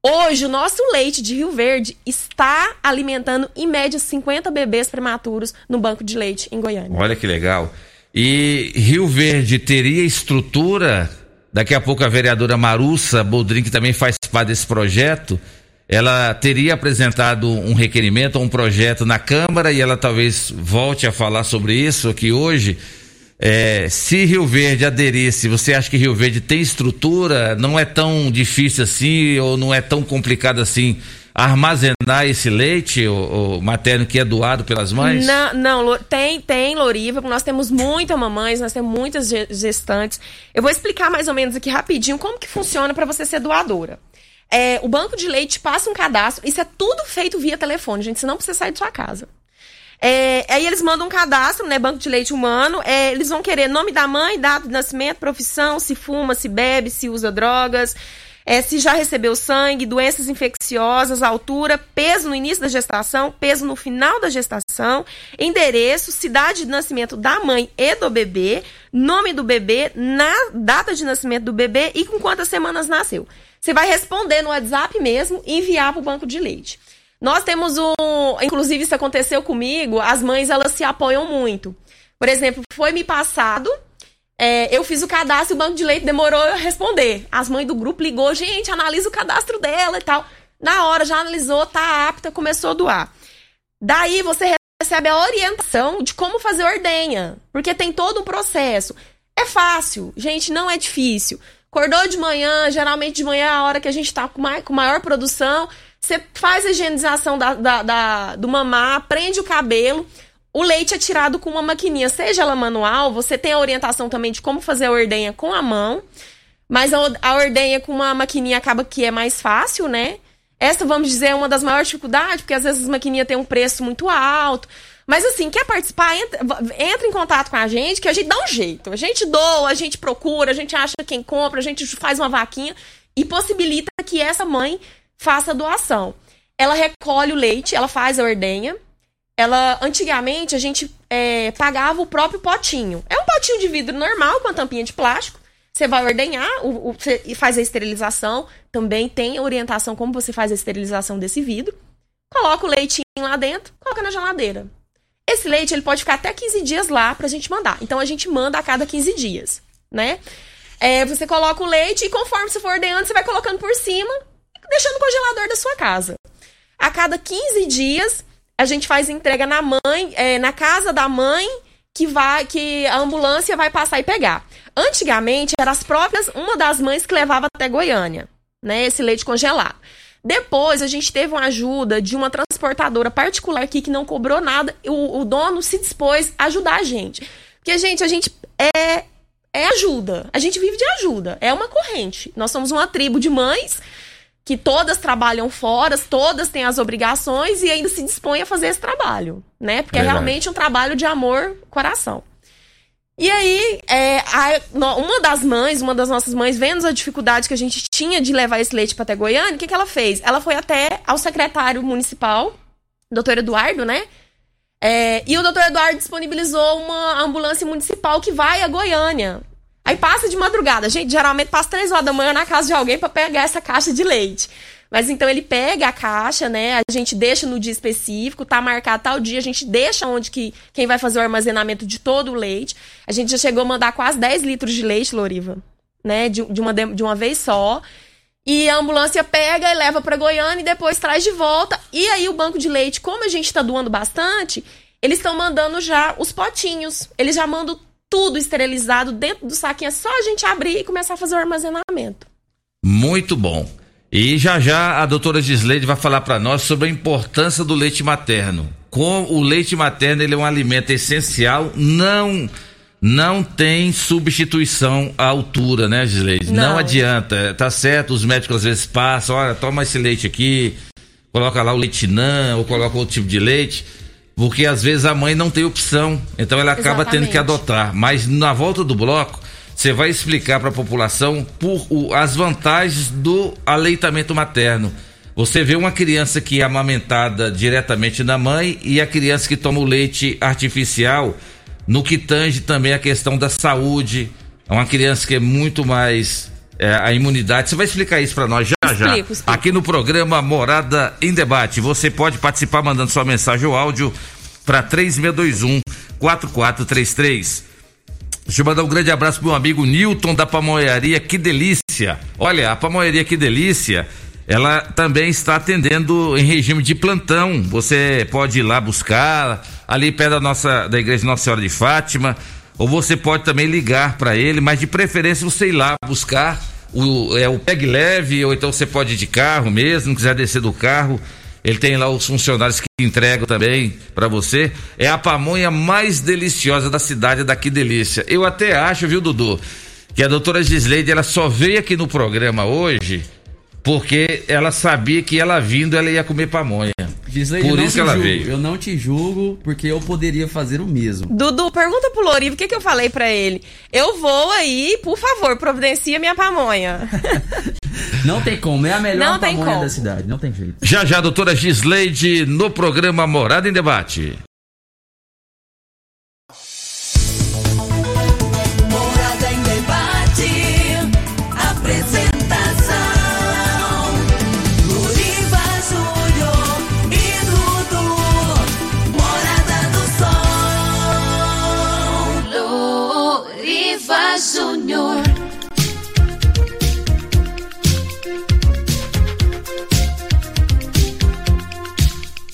Hoje, o nosso leite de Rio Verde está alimentando, em média, 50 bebês prematuros no banco de leite em Goiânia. Olha que legal. E Rio Verde teria estrutura? Daqui a pouco a vereadora Marussa Boldrin, que também faz parte desse projeto, ela teria apresentado um requerimento, um projeto na Câmara e ela talvez volte a falar sobre isso aqui hoje. É, se Rio Verde aderisse, você acha que Rio Verde tem estrutura? Não é tão difícil assim ou não é tão complicado assim armazenar esse leite, o, o materno que é doado pelas mães? Não, não, tem, tem, Loriva, nós temos muitas mamães, nós temos muitas gestantes. Eu vou explicar mais ou menos aqui rapidinho como que funciona para você ser doadora. É, o banco de leite passa um cadastro, isso é tudo feito via telefone, gente, você não precisa sair de sua casa. É, aí eles mandam um cadastro, né? Banco de leite humano. É, eles vão querer nome da mãe, data de nascimento, profissão, se fuma, se bebe, se usa drogas, é, se já recebeu sangue, doenças infecciosas, altura, peso no início da gestação, peso no final da gestação, endereço, cidade de nascimento da mãe e do bebê, nome do bebê, na data de nascimento do bebê e com quantas semanas nasceu. Você vai responder no WhatsApp mesmo e enviar para o banco de leite. Nós temos um. Inclusive, isso aconteceu comigo, as mães elas se apoiam muito. Por exemplo, foi me passado. É, eu fiz o cadastro e o banco de leite demorou a responder. As mães do grupo ligou, gente, analisa o cadastro dela e tal. Na hora já analisou, tá apta, começou a doar. Daí você recebe a orientação de como fazer ordenha, porque tem todo um processo. É fácil, gente, não é difícil. Acordou de manhã, geralmente de manhã é a hora que a gente tá com, mais, com maior produção. Você faz a higienização da, da, da, do mamar, prende o cabelo. O leite é tirado com uma maquininha, seja ela manual, você tem a orientação também de como fazer a ordenha com a mão. Mas a, a ordenha com uma maquininha acaba que é mais fácil, né? Essa, vamos dizer, é uma das maiores dificuldades, porque às vezes as maquininhas têm um preço muito alto. Mas assim, quer participar? Entra, entra, em contato com a gente, que a gente dá um jeito. A gente doa, a gente procura, a gente acha quem compra, a gente faz uma vaquinha e possibilita que essa mãe faça a doação. Ela recolhe o leite, ela faz a ordenha. Ela, antigamente, a gente é, pagava o próprio potinho. É um potinho de vidro normal, com uma tampinha de plástico. Você vai ordenhar o, o, e faz a esterilização. Também tem orientação como você faz a esterilização desse vidro. Coloca o leitinho lá dentro, coloca na geladeira. Esse leite ele pode ficar até 15 dias lá pra gente mandar. Então a gente manda a cada 15 dias, né? É, você coloca o leite e conforme você for ordenhando, você vai colocando por cima deixando no congelador da sua casa. A cada 15 dias, a gente faz entrega na mãe, é, na casa da mãe, que vai que a ambulância vai passar e pegar. Antigamente, eram as próprias, uma das mães que levava até Goiânia, né, esse leite congelado. Depois, a gente teve uma ajuda de uma transportadora particular aqui que não cobrou nada. O, o dono se dispôs a ajudar a gente. Porque, gente, a gente é, é ajuda. A gente vive de ajuda. É uma corrente. Nós somos uma tribo de mães que todas trabalham fora, todas têm as obrigações e ainda se dispõem a fazer esse trabalho, né? Porque é Verdade. é realmente um trabalho de amor, coração. E aí, é, a, uma das mães, uma das nossas mães, vendo a dificuldade que a gente tinha de levar esse leite para até Goiânia, o que, que ela fez? Ela foi até ao secretário municipal, doutor Eduardo, né? É, e o doutor Eduardo disponibilizou uma ambulância municipal que vai a Goiânia Aí passa de madrugada. Gente, geralmente passa três horas da manhã na casa de alguém para pegar essa caixa de leite. Mas então ele pega a caixa, né? A gente deixa no dia específico, tá marcado tal dia, a gente deixa onde que quem vai fazer o armazenamento de todo o leite. A gente já chegou a mandar quase 10 litros de leite, Loriva, né? De, de, uma, de uma vez só. E a ambulância pega e leva para Goiânia e depois traz de volta. E aí o banco de leite, como a gente está doando bastante, eles estão mandando já os potinhos. Eles já mandam tudo esterilizado dentro do saquinho. É só a gente abrir e começar a fazer o armazenamento. Muito bom. E já já a doutora Gisleide vai falar para nós sobre a importância do leite materno. Com o leite materno, ele é um alimento essencial, não não tem substituição à altura, né, Gisleide? Não. não adianta, tá certo, os médicos às vezes passam, olha, toma esse leite aqui, coloca lá o leite não, ou coloca outro tipo de leite, porque às vezes a mãe não tem opção, então ela acaba Exatamente. tendo que adotar. Mas na volta do bloco, você vai explicar para a população por o, as vantagens do aleitamento materno. Você vê uma criança que é amamentada diretamente da mãe e a criança que toma o leite artificial no que tange também a questão da saúde. É uma criança que é muito mais é, a imunidade. Você vai explicar isso para nós já explico, já. Explico. Aqui no programa Morada em Debate. Você pode participar mandando sua mensagem ou áudio para 3621 4433. Deixa eu mandar um grande abraço pro meu amigo Newton da Pamonharia, que delícia. Olha, a Pamonharia, que delícia ela também está atendendo em regime de plantão. Você pode ir lá buscar ali perto da nossa da igreja Nossa Senhora de Fátima, ou você pode também ligar para ele, mas de preferência você ir lá buscar o é o pegue leve ou então você pode ir de carro mesmo, quiser descer do carro. Ele tem lá os funcionários que entregam também para você. É a pamonha mais deliciosa da cidade daqui delícia. Eu até acho, viu, Dudu, que a doutora Gisleide ela só veio aqui no programa hoje porque ela sabia que ela vindo ela ia comer pamonha. Gisleide, Por isso que ela julgo. veio. Eu não te julgo porque eu poderia fazer o mesmo. Dudu, pergunta pro Lorivo o que, que eu falei para ele. Eu vou aí, por favor, providencia minha pamonha. *laughs* não tem como, é a melhor não pamonha da cidade, não tem jeito. Já já, doutora Gisleide, no programa Morada em Debate.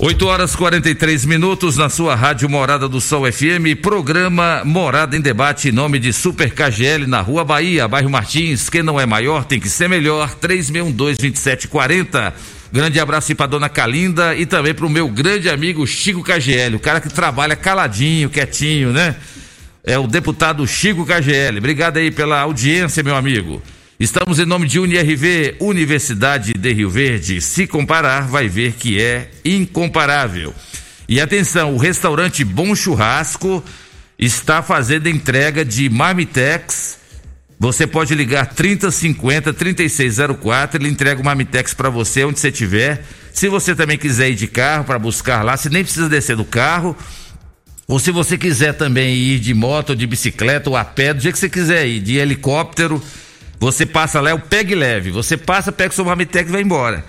8 horas 43 minutos na sua Rádio Morada do Sol FM, programa Morada em Debate, em nome de Super KGL na Rua Bahia, bairro Martins. Quem não é maior tem que ser melhor. 3612-2740. Grande abraço para dona Calinda e também para o meu grande amigo Chico KGL, o cara que trabalha caladinho, quietinho, né? É o deputado Chico KGL. Obrigado aí pela audiência, meu amigo. Estamos em nome de UniRV, Universidade de Rio Verde. Se comparar, vai ver que é incomparável. E atenção, o restaurante Bom Churrasco está fazendo entrega de Marmitex. Você pode ligar 3050 3604, ele entrega o Marmitex para você onde você estiver. Se você também quiser ir de carro para buscar lá, você nem precisa descer do carro ou se você quiser também ir de moto, de bicicleta ou a pé, do jeito que você quiser ir, de helicóptero, você passa lá, é o pegue leve. Você passa, pega o seu Mamitec e vai embora.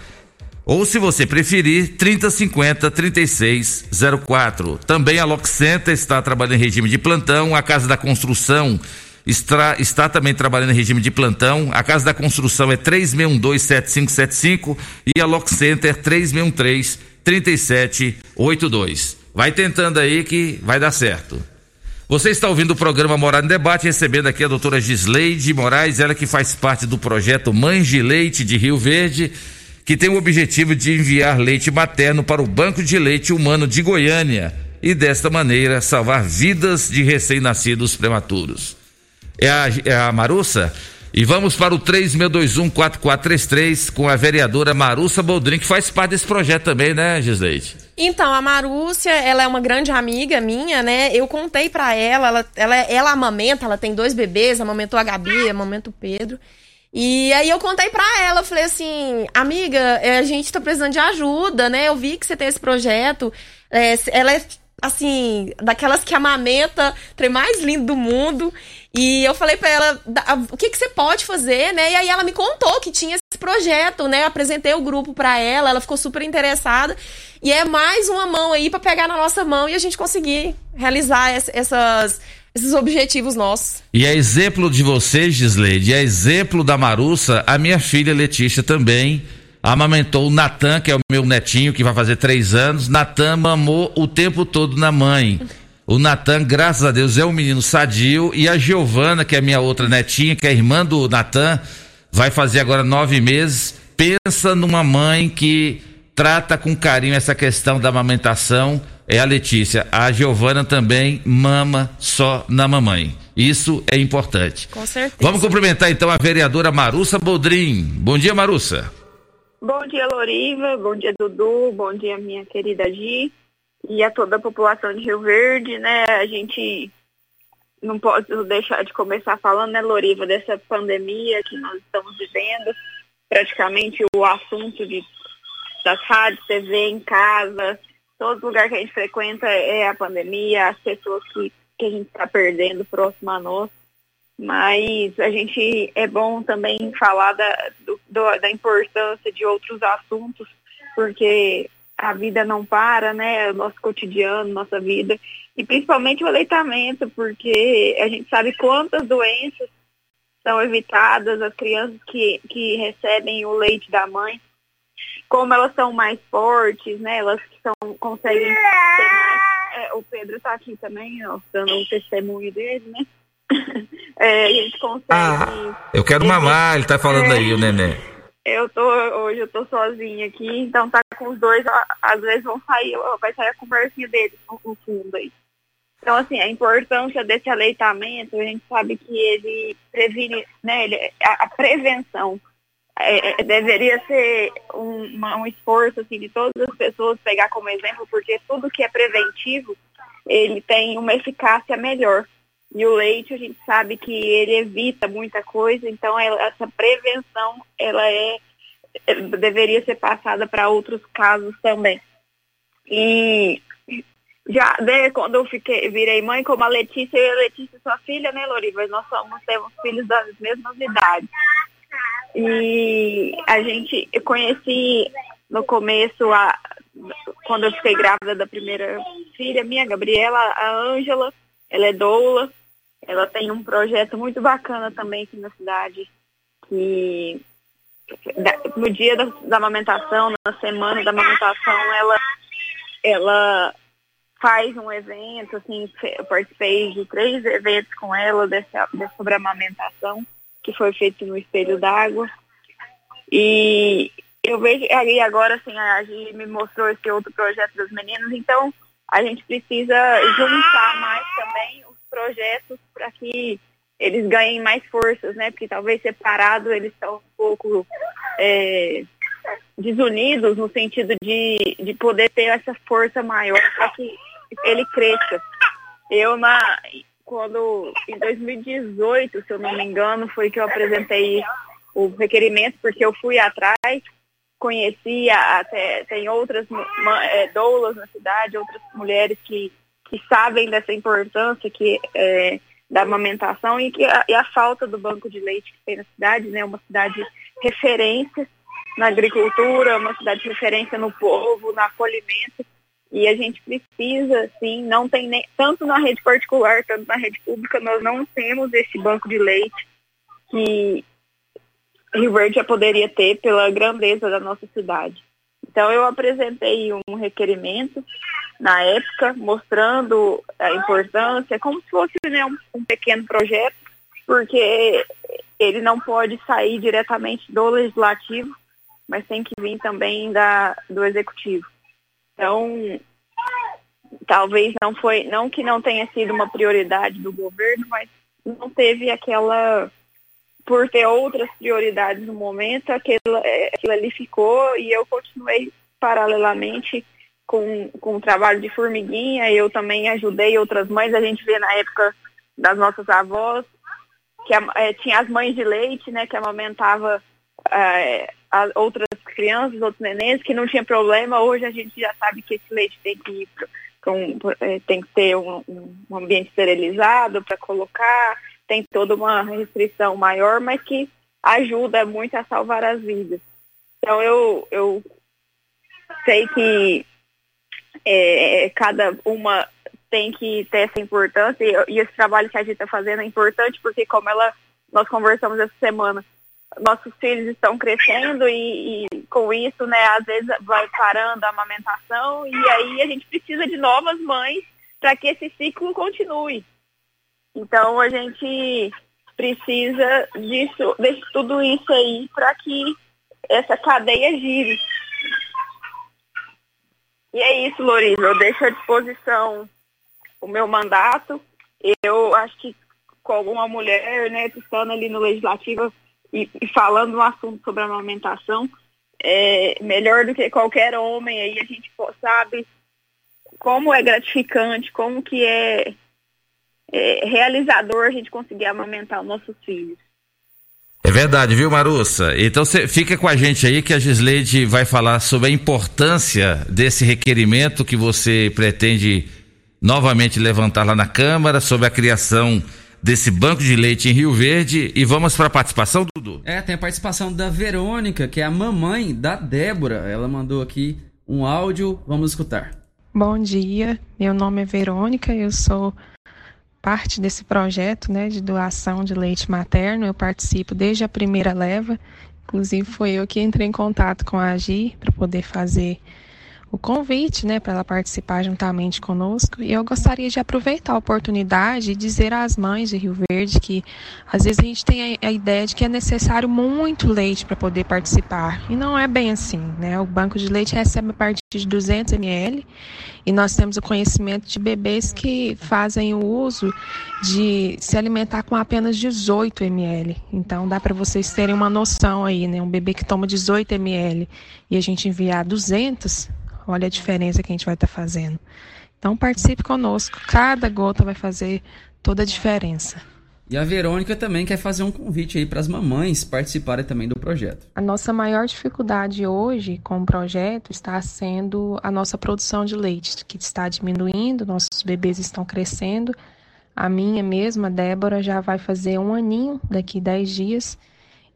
Ou se você preferir, 3050 3604. Também a Lock Center está trabalhando em regime de plantão, a Casa da Construção está, está também trabalhando em regime de plantão. A Casa da Construção é 36127575 e a Lock Center 3613 3782. Vai tentando aí que vai dar certo. Você está ouvindo o programa Morada em Debate, recebendo aqui a doutora Gisleide Moraes, ela que faz parte do projeto Mães de Leite de Rio Verde, que tem o objetivo de enviar leite materno para o Banco de Leite Humano de Goiânia e, desta maneira, salvar vidas de recém-nascidos prematuros. É a, é a Marussa? E vamos para o 3621-4433 com a vereadora Marussa Boldrin, que faz parte desse projeto também, né, Gisleide? Então, a Marúcia, ela é uma grande amiga minha, né? Eu contei para ela, ela, ela, ela amamenta, ela tem dois bebês, amamentou a Gabi, amamentou o Pedro. E aí eu contei pra ela, eu falei assim, amiga, é, a gente tá precisando de ajuda, né? Eu vi que você tem esse projeto. É, ela é, assim, daquelas que amamenta, trem mais lindo do mundo. E eu falei para ela o que, que você pode fazer, né? E aí ela me contou que tinha esse projeto, né? Eu apresentei o grupo para ela, ela ficou super interessada. E é mais uma mão aí para pegar na nossa mão e a gente conseguir realizar essas, esses objetivos nossos. E é exemplo de vocês, Gisleide, é exemplo da Marussa, a minha filha Letícia também amamentou o Natan, que é o meu netinho, que vai fazer três anos. Natan mamou o tempo todo na mãe. O Natan, graças a Deus, é um menino sadio. E a Giovana, que é minha outra netinha, que é irmã do Natan, vai fazer agora nove meses pensa numa mãe que trata com carinho essa questão da amamentação, é a Letícia. A Giovana também mama só na mamãe. Isso é importante. Com certeza. Vamos cumprimentar então a vereadora Marussa Boldrin. Bom dia, Marussa. Bom dia, Loriva. Bom dia, Dudu. Bom dia, minha querida Gi. E a toda a população de Rio Verde, né? A gente não pode deixar de começar falando, né, Loriva, dessa pandemia que nós estamos vivendo. Praticamente o assunto de, das rádios, TV em casa, todo lugar que a gente frequenta é a pandemia, as pessoas que, que a gente está perdendo próximo a nós. Mas a gente é bom também falar da, do, da importância de outros assuntos, porque a vida não para, né? O nosso cotidiano, nossa vida. E principalmente o aleitamento, porque a gente sabe quantas doenças são evitadas, as crianças que, que recebem o leite da mãe, como elas são mais fortes, né? Elas são, conseguem ter mais. É, o Pedro está aqui também, ó, dando um testemunho dele, né? É, a gente consegue. Ah, eu quero mamar, ele tá falando aí, o neném. Eu tô, hoje eu tô sozinha aqui, então tá com os dois, às vezes vão sair, vai sair a conversinha deles no, no fundo aí. Então, assim, a importância desse aleitamento, a gente sabe que ele previne, né, ele, a, a prevenção é, é, deveria ser um, uma, um esforço, assim, de todas as pessoas pegar como exemplo, porque tudo que é preventivo, ele tem uma eficácia melhor. E o leite, a gente sabe que ele evita muita coisa, então essa prevenção, ela é, deveria ser passada para outros casos também. E já né, quando eu fiquei, virei mãe, como a Letícia, eu e a Letícia, sua filha, né, Loriva? Nós somos, temos filhos das mesmas idades. E a gente, eu conheci no começo, a, quando eu fiquei grávida da primeira filha minha, Gabriela, a Ângela, ela é doula, ela tem um projeto muito bacana também aqui na cidade, que no dia da, da amamentação, na semana da amamentação, ela, ela faz um evento, assim, eu participei de três eventos com ela dessa sobre a amamentação, que foi feito no espelho d'água. E eu vejo ali agora, assim, a Gi me mostrou esse outro projeto dos meninos, então a gente precisa juntar mais também projetos para que eles ganhem mais forças, né? Porque talvez separados eles estão um pouco é, desunidos no sentido de, de poder ter essa força maior para que ele cresça. Eu na quando em 2018, se eu não me engano, foi que eu apresentei o requerimento, porque eu fui atrás, conhecia até tem outras é, doulas na cidade, outras mulheres que que sabem dessa importância que é, da amamentação e que a, e a falta do banco de leite que tem na cidade, né? Uma cidade referência na agricultura, uma cidade referência no povo, no acolhimento. E a gente precisa, sim, não tem nem, tanto na rede particular, tanto na rede pública, nós não temos esse banco de leite que Rio Verde já poderia ter pela grandeza da nossa cidade. Então eu apresentei um requerimento na época, mostrando a importância, como se fosse né, um, um pequeno projeto, porque ele não pode sair diretamente do legislativo, mas tem que vir também da, do executivo. Então, talvez não foi, não que não tenha sido uma prioridade do governo, mas não teve aquela, por ter outras prioridades no momento, aquilo, aquilo ali ficou e eu continuei paralelamente com, com o trabalho de formiguinha, eu também ajudei outras mães, a gente vê na época das nossas avós, que é, tinha as mães de leite, né, que amamentava é, outras crianças, outros nenéns, que não tinha problema, hoje a gente já sabe que esse leite tem que ir pra é, tem que ter um, um ambiente esterilizado para colocar, tem toda uma restrição maior, mas que ajuda muito a salvar as vidas. Então eu, eu sei que é, cada uma tem que ter essa importância e, e esse trabalho que a gente está fazendo é importante porque como ela nós conversamos essa semana nossos filhos estão crescendo e, e, com isso, né, às vezes vai parando a amamentação e aí a gente precisa de novas mães para que esse ciclo continue. Então a gente precisa disso, de tudo isso aí para que essa cadeia gire. E é isso, Loriva. Eu deixo à disposição o meu mandato. Eu acho que com alguma mulher, né, estando ali no legislativo e, e falando um assunto sobre a amamentação, é melhor do que qualquer homem aí, a gente sabe como é gratificante, como que é, é realizador a gente conseguir amamentar os nossos filhos. É verdade, viu, Marussa? Então você fica com a gente aí que a Gisleide vai falar sobre a importância desse requerimento que você pretende novamente levantar lá na Câmara sobre a criação desse banco de leite em Rio Verde e vamos para a participação, Dudu? É, tem a participação da Verônica, que é a mamãe da Débora. Ela mandou aqui um áudio, vamos escutar. Bom dia, meu nome é Verônica, eu sou parte desse projeto né, de doação de leite materno. Eu participo desde a primeira leva, inclusive foi eu que entrei em contato com a Agi para poder fazer o convite, né, para ela participar juntamente conosco. E eu gostaria de aproveitar a oportunidade e dizer às mães de Rio Verde que às vezes a gente tem a, ideia de que é necessário muito leite para poder participar. E não é bem assim, né? O banco de leite recebe a partir de 200 ml e nós temos o conhecimento de bebês que fazem o uso de se alimentar com apenas 18 ml. Então dá para vocês terem uma noção aí, né? Um bebê que toma 18 ml e a gente enviar 200 Olha a diferença que a gente vai estar tá fazendo. Então participe conosco. Cada gota vai fazer toda a diferença. E a Verônica também quer fazer um convite aí para as mamães participarem também do projeto. A nossa maior dificuldade hoje com o projeto está sendo a nossa produção de leite, que está diminuindo, nossos bebês estão crescendo. A minha mesma, Débora, já vai fazer um aninho daqui 10 dias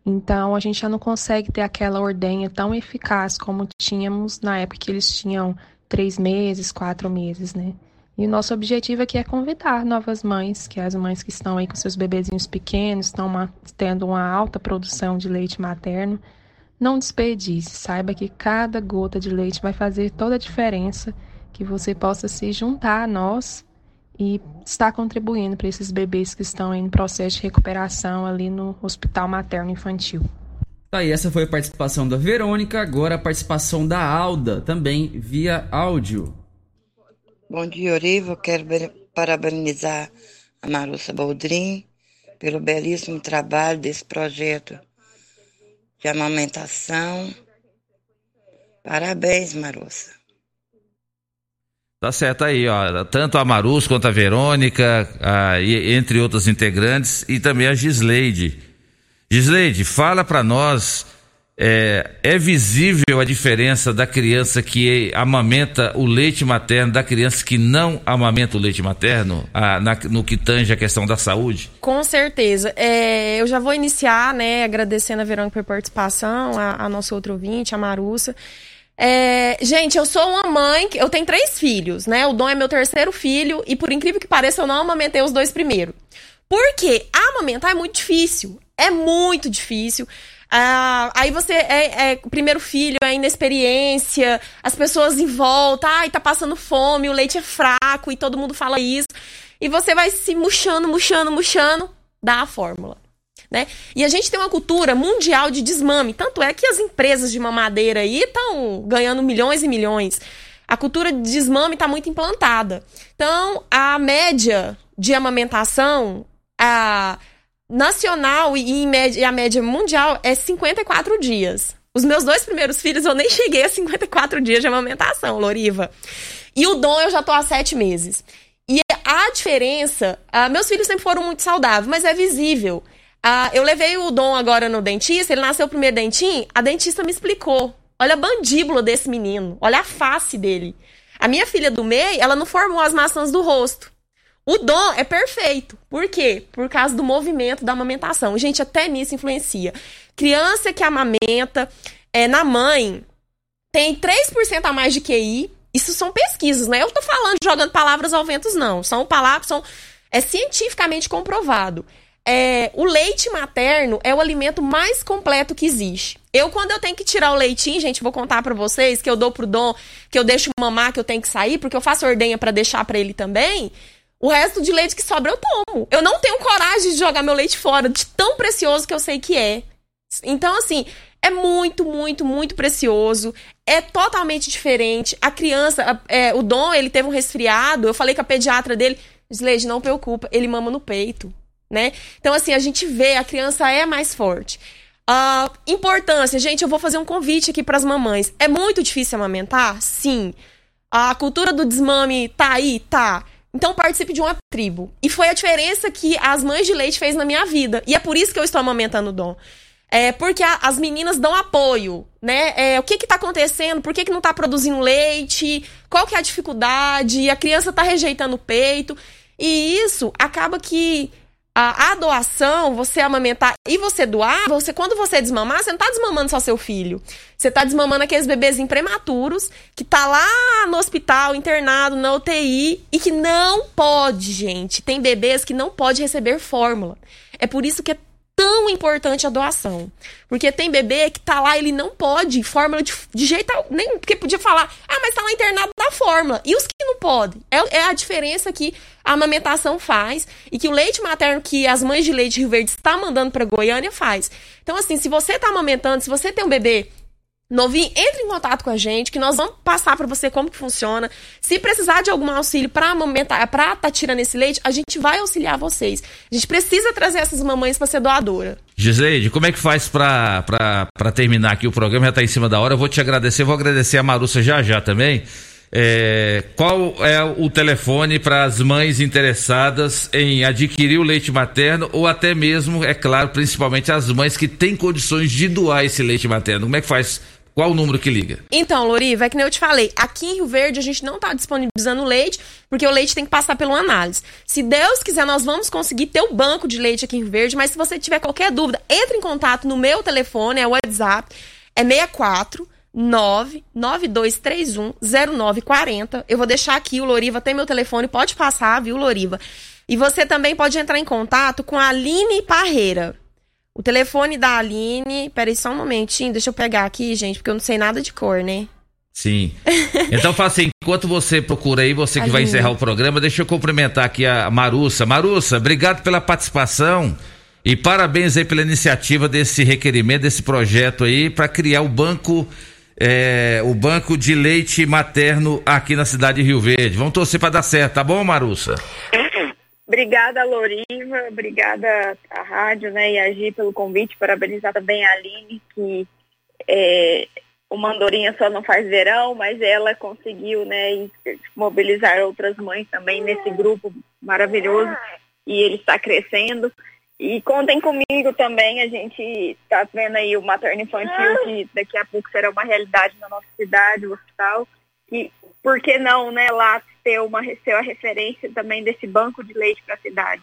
então a gente já não consegue ter aquela ordenha tão eficaz como tínhamos na época que eles tinham três meses, quatro meses, né? E o nosso objetivo aqui é convidar novas mães, que é as mães que estão aí com seus bebezinhos pequenos, estão uma, tendo uma alta produção de leite materno. Não desperdice, saiba que cada gota de leite vai fazer toda a diferença, que você possa se juntar a nós e está contribuindo para esses bebês que estão em processo de recuperação ali no Hospital Materno Infantil. Tá aí, essa foi a participação da Verônica, agora a participação da Alda, também via áudio. Bom dia, Oriva. Quero parabenizar a Marussa Boldrin pelo belíssimo trabalho desse projeto de amamentação. Parabéns, Marussa. Tá certo aí, ó. Tanto a Marus quanto a Verônica, a, entre outros integrantes, e também a Gisleide. Gisleide, fala para nós. É, é, visível a diferença da criança que amamenta o leite materno da criança que não amamenta o leite materno a, na, no que tange a questão da saúde? Com certeza. É, eu já vou iniciar, né, agradecendo a Verônica pela participação, a, a nossa outra ouvinte, a Marussa. É, gente, eu sou uma mãe, eu tenho três filhos, né? O Dom é meu terceiro filho e, por incrível que pareça, eu não amamentei os dois primeiros. Por quê? Amamentar é muito difícil. É muito difícil. Ah, aí você é, é, primeiro filho, é inexperiência, as pessoas em volta, ai, tá passando fome, o leite é fraco e todo mundo fala isso. E você vai se murchando, murchando, murchando, dá a fórmula. Né? E a gente tem uma cultura mundial de desmame. Tanto é que as empresas de mamadeira aí estão ganhando milhões e milhões. A cultura de desmame está muito implantada. Então, a média de amamentação a nacional e, em média, e a média mundial é 54 dias. Os meus dois primeiros filhos eu nem cheguei a 54 dias de amamentação, Loriva. E o Dom eu já tô há sete meses. E a diferença, uh, meus filhos sempre foram muito saudáveis, mas é visível. Ah, eu levei o Dom agora no dentista, ele nasceu o primeiro dentinho, a dentista me explicou. Olha a bandíbula desse menino, olha a face dele. A minha filha do meio, ela não formou as maçãs do rosto. O Dom é perfeito. Por quê? Por causa do movimento da amamentação. Gente, até nisso influencia. Criança que amamenta é, na mãe tem 3% a mais de QI. Isso são pesquisas, né? Eu tô falando jogando palavras ao vento, não. São palavras, são é cientificamente comprovado é, o leite materno é o alimento mais completo que existe. Eu, quando eu tenho que tirar o leitinho, gente, vou contar para vocês que eu dou pro Dom, que eu deixo mamar, que eu tenho que sair, porque eu faço ordenha para deixar para ele também. O resto de leite que sobra eu tomo. Eu não tenho coragem de jogar meu leite fora, de tão precioso que eu sei que é. Então, assim, é muito, muito, muito precioso. É totalmente diferente. A criança, é, o Dom, ele teve um resfriado. Eu falei com a pediatra dele, Sleide, não preocupa, ele mama no peito, né? Então, assim, a gente vê, a criança é mais forte. Uh, importância, gente, eu vou fazer um convite aqui para as mamães. É muito difícil amamentar? Sim. A cultura do desmame tá aí? Tá. Então participe de uma tribo. E foi a diferença que as mães de leite fez na minha vida. E é por isso que eu estou amamentando o Dom. É porque a, as meninas dão apoio, né? É, o que que tá acontecendo? Por que que não tá produzindo leite? Qual que é a dificuldade? A criança tá rejeitando o peito. E isso acaba que a, a, doação, você amamentar e você doar, você quando você desmamar, você não tá desmamando só seu filho. Você tá desmamando aqueles bebês prematuros que tá lá no hospital, internado, na UTI e que não pode, gente. Tem bebês que não pode receber fórmula. É por isso que é tão importante a doação. Porque tem bebê que tá lá, ele não pode fórmula de, de jeito nem porque podia falar, ah, mas tá lá internado da fórmula. E os que não podem? É, é, a diferença que a amamentação faz e que o leite materno que as mães de leite Rio Verde está mandando para Goiânia faz. Então, assim, se você tá amamentando, se você tem um bebê Novinho, entre em contato com a gente, que nós vamos passar para você como que funciona. Se precisar de algum auxílio para amamentar, para tá tirando esse leite, a gente vai auxiliar vocês. A gente precisa trazer essas mamães para ser doadora. Giseide, como é que faz para terminar aqui o programa? Já tá em cima da hora. Eu vou te agradecer, vou agradecer a Marussa já já também. É, qual é o telefone para as mães interessadas em adquirir o leite materno ou até mesmo, é claro, principalmente as mães que têm condições de doar esse leite materno? Como é que faz qual o número que liga? Então, Loriva, é que nem eu te falei, aqui em Rio Verde a gente não está disponibilizando leite, porque o leite tem que passar pela análise. Se Deus quiser, nós vamos conseguir ter o banco de leite aqui em Rio Verde, mas se você tiver qualquer dúvida, entre em contato no meu telefone, é o WhatsApp, é 64 992310940. Eu vou deixar aqui o Loriva, tem meu telefone, pode passar, viu, Loriva? E você também pode entrar em contato com a Aline Parreira. O telefone da Aline. Peraí, só um momentinho, deixa eu pegar aqui, gente, porque eu não sei nada de cor, né? Sim. Então faça assim, enquanto você procura aí, você que Aline. vai encerrar o programa, deixa eu cumprimentar aqui a Marussa. Marussa, obrigado pela participação e parabéns aí pela iniciativa desse requerimento, desse projeto aí, para criar o banco. É, o banco de leite materno aqui na cidade de Rio Verde. Vamos torcer para dar certo, tá bom, Marussa? Obrigada, Loriva, obrigada à rádio né, e a Gi pelo convite, parabenizar também a Aline, que é, o Mandorinha só não faz verão, mas ela conseguiu né, mobilizar outras mães também nesse grupo maravilhoso e ele está crescendo. E contem comigo também, a gente está vendo aí o materno infantil, que daqui a pouco será uma realidade na nossa cidade, o hospital, que por que não, né, lá ter uma ser a referência também desse banco de leite para a cidade.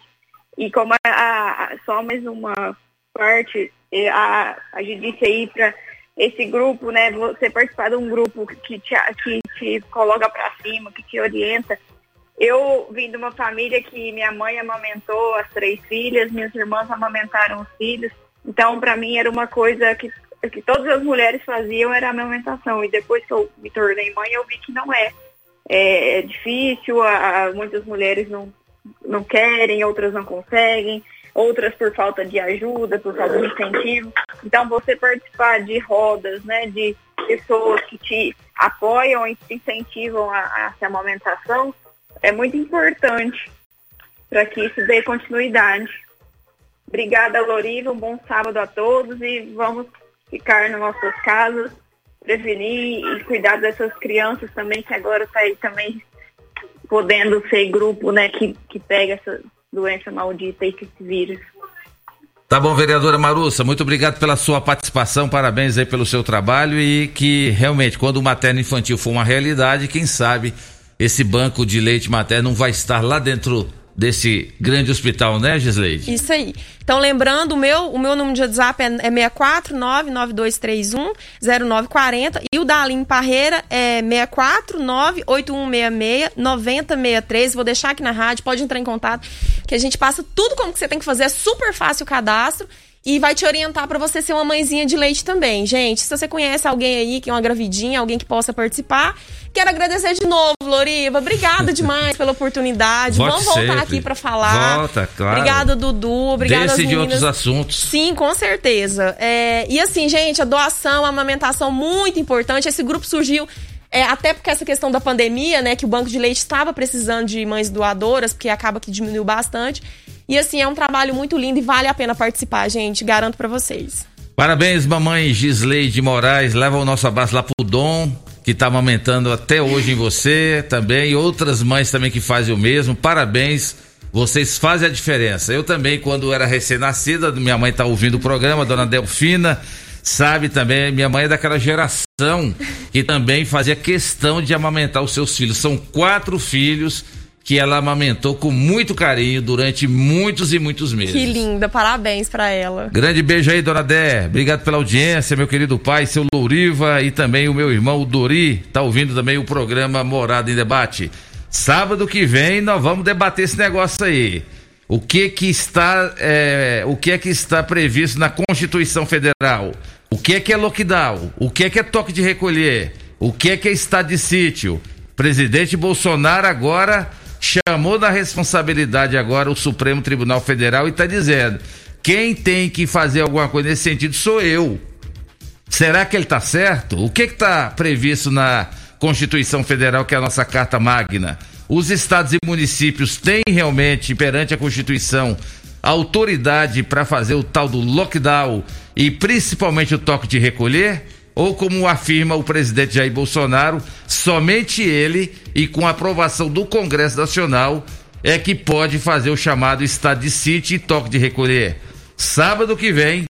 E como a, a, só mais uma parte, a, a gente disse aí para esse grupo, né, você participar de um grupo que te, que te coloca para cima, que te orienta. Eu vim de uma família que minha mãe amamentou as três filhas, minhas irmãs amamentaram os filhos. Então, para mim, era uma coisa que, que todas as mulheres faziam, era a amamentação. E depois que eu me tornei mãe, eu vi que não é é, é difícil, a, a, muitas mulheres não, não querem, outras não conseguem, outras por falta de ajuda, por falta de incentivo. Então você participar de rodas, né, de pessoas que te apoiam e te incentivam a, a amamentação é muito importante para que isso dê continuidade. Obrigada, Loriva, um bom sábado a todos e vamos ficar nas nossas casas prevenir e cuidar dessas crianças também, que agora está aí também podendo ser grupo, né, que, que pega essa doença maldita e que esse vírus. Tá bom, vereadora Marussa, muito obrigado pela sua participação, parabéns aí pelo seu trabalho e que realmente, quando o materno infantil for uma realidade, quem sabe esse banco de leite materno não vai estar lá dentro desse grande hospital, né, Gisleide? Isso aí. Então, lembrando, o meu, o meu número de WhatsApp é, é 649-9231-0940 e o da Aline Parreira é 649-8166-9063. Vou deixar aqui na rádio, pode entrar em contato, que a gente passa tudo como que você tem que fazer, é super fácil o cadastro e vai te orientar para você ser uma mãezinha de leite também. Gente, se você conhece alguém aí que é uma gravidinha, alguém que possa participar, quero agradecer de novo, Loriva. Obrigada demais pela oportunidade. Volte Vamos voltar sempre. aqui para falar. Volta, claro. Obrigada, Dudu. Obrigada Desse de outros assuntos. Sim, com certeza. É, e assim, gente, a doação, a amamentação muito importante. Esse grupo surgiu é, até porque essa questão da pandemia, né, que o banco de leite estava precisando de mães doadoras, porque acaba que diminuiu bastante. E assim, é um trabalho muito lindo e vale a pena participar, gente. Garanto pra vocês. Parabéns, mamãe Gisleide Moraes. Leva o nosso abraço lá pro Dom, que tá amamentando até hoje em você também. E outras mães também que fazem o mesmo. Parabéns. Vocês fazem a diferença. Eu também, quando era recém-nascida, minha mãe tá ouvindo o programa, dona Delfina, sabe também, minha mãe é daquela geração que também fazia questão de amamentar os seus filhos. São quatro filhos que ela amamentou com muito carinho durante muitos e muitos meses. Que linda, parabéns pra ela. Grande beijo aí, dona Dé. Obrigado pela audiência, meu querido pai, seu Louriva e também o meu irmão o Dori. Tá ouvindo também o programa Morada em Debate. Sábado que vem nós vamos debater esse negócio aí. O que que está, é, o que é que está previsto na Constituição Federal? O que é que é lockdown? O que é que é toque de recolher? O que é que é estado de sítio? Presidente Bolsonaro agora chamou da responsabilidade agora o Supremo Tribunal Federal e está dizendo: quem tem que fazer alguma coisa nesse sentido sou eu. Será que ele está certo? O que está previsto na Constituição Federal, que é a nossa Carta Magna? Os estados e municípios têm realmente, perante a Constituição, autoridade para fazer o tal do lockdown e principalmente o toque de recolher? Ou como afirma o presidente Jair Bolsonaro, somente ele e com aprovação do Congresso Nacional é que pode fazer o chamado estado de sítio e toque de recolher. Sábado que vem,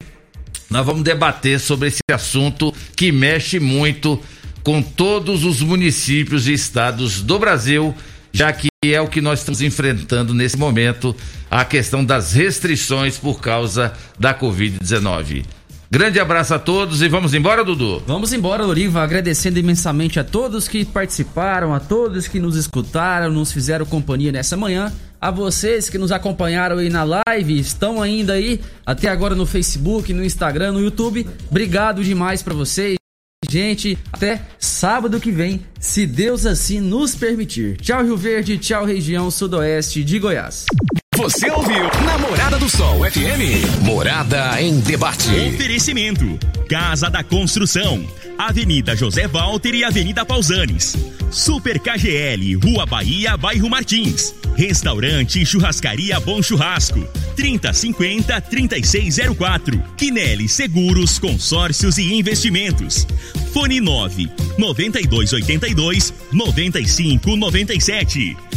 nós vamos debater sobre esse assunto que mexe muito com todos os municípios e estados do Brasil, já que é o que nós estamos enfrentando nesse momento, a questão das restrições por causa da Covid-19. Grande abraço a todos e vamos embora, Dudu. Vamos embora, Loriva, agradecendo imensamente a todos que participaram, a todos que nos escutaram, nos fizeram companhia nessa manhã, a vocês que nos acompanharam aí na live, estão ainda aí até agora no Facebook, no Instagram, no YouTube. Obrigado demais para vocês. Gente, até sábado que vem, se Deus assim nos permitir. Tchau, Rio Verde, tchau, região sudoeste de Goiás. Você ouviu Namorada do Sol FM. Morada em debate. Oferecimento: Casa da Construção, Avenida José Walter e Avenida Pausanes. Super KGL, Rua Bahia, Bairro Martins. Restaurante Churrascaria Bom Churrasco. 3050 3604. Quinelli Seguros, Consórcios e Investimentos. Fone 9 9282 9597.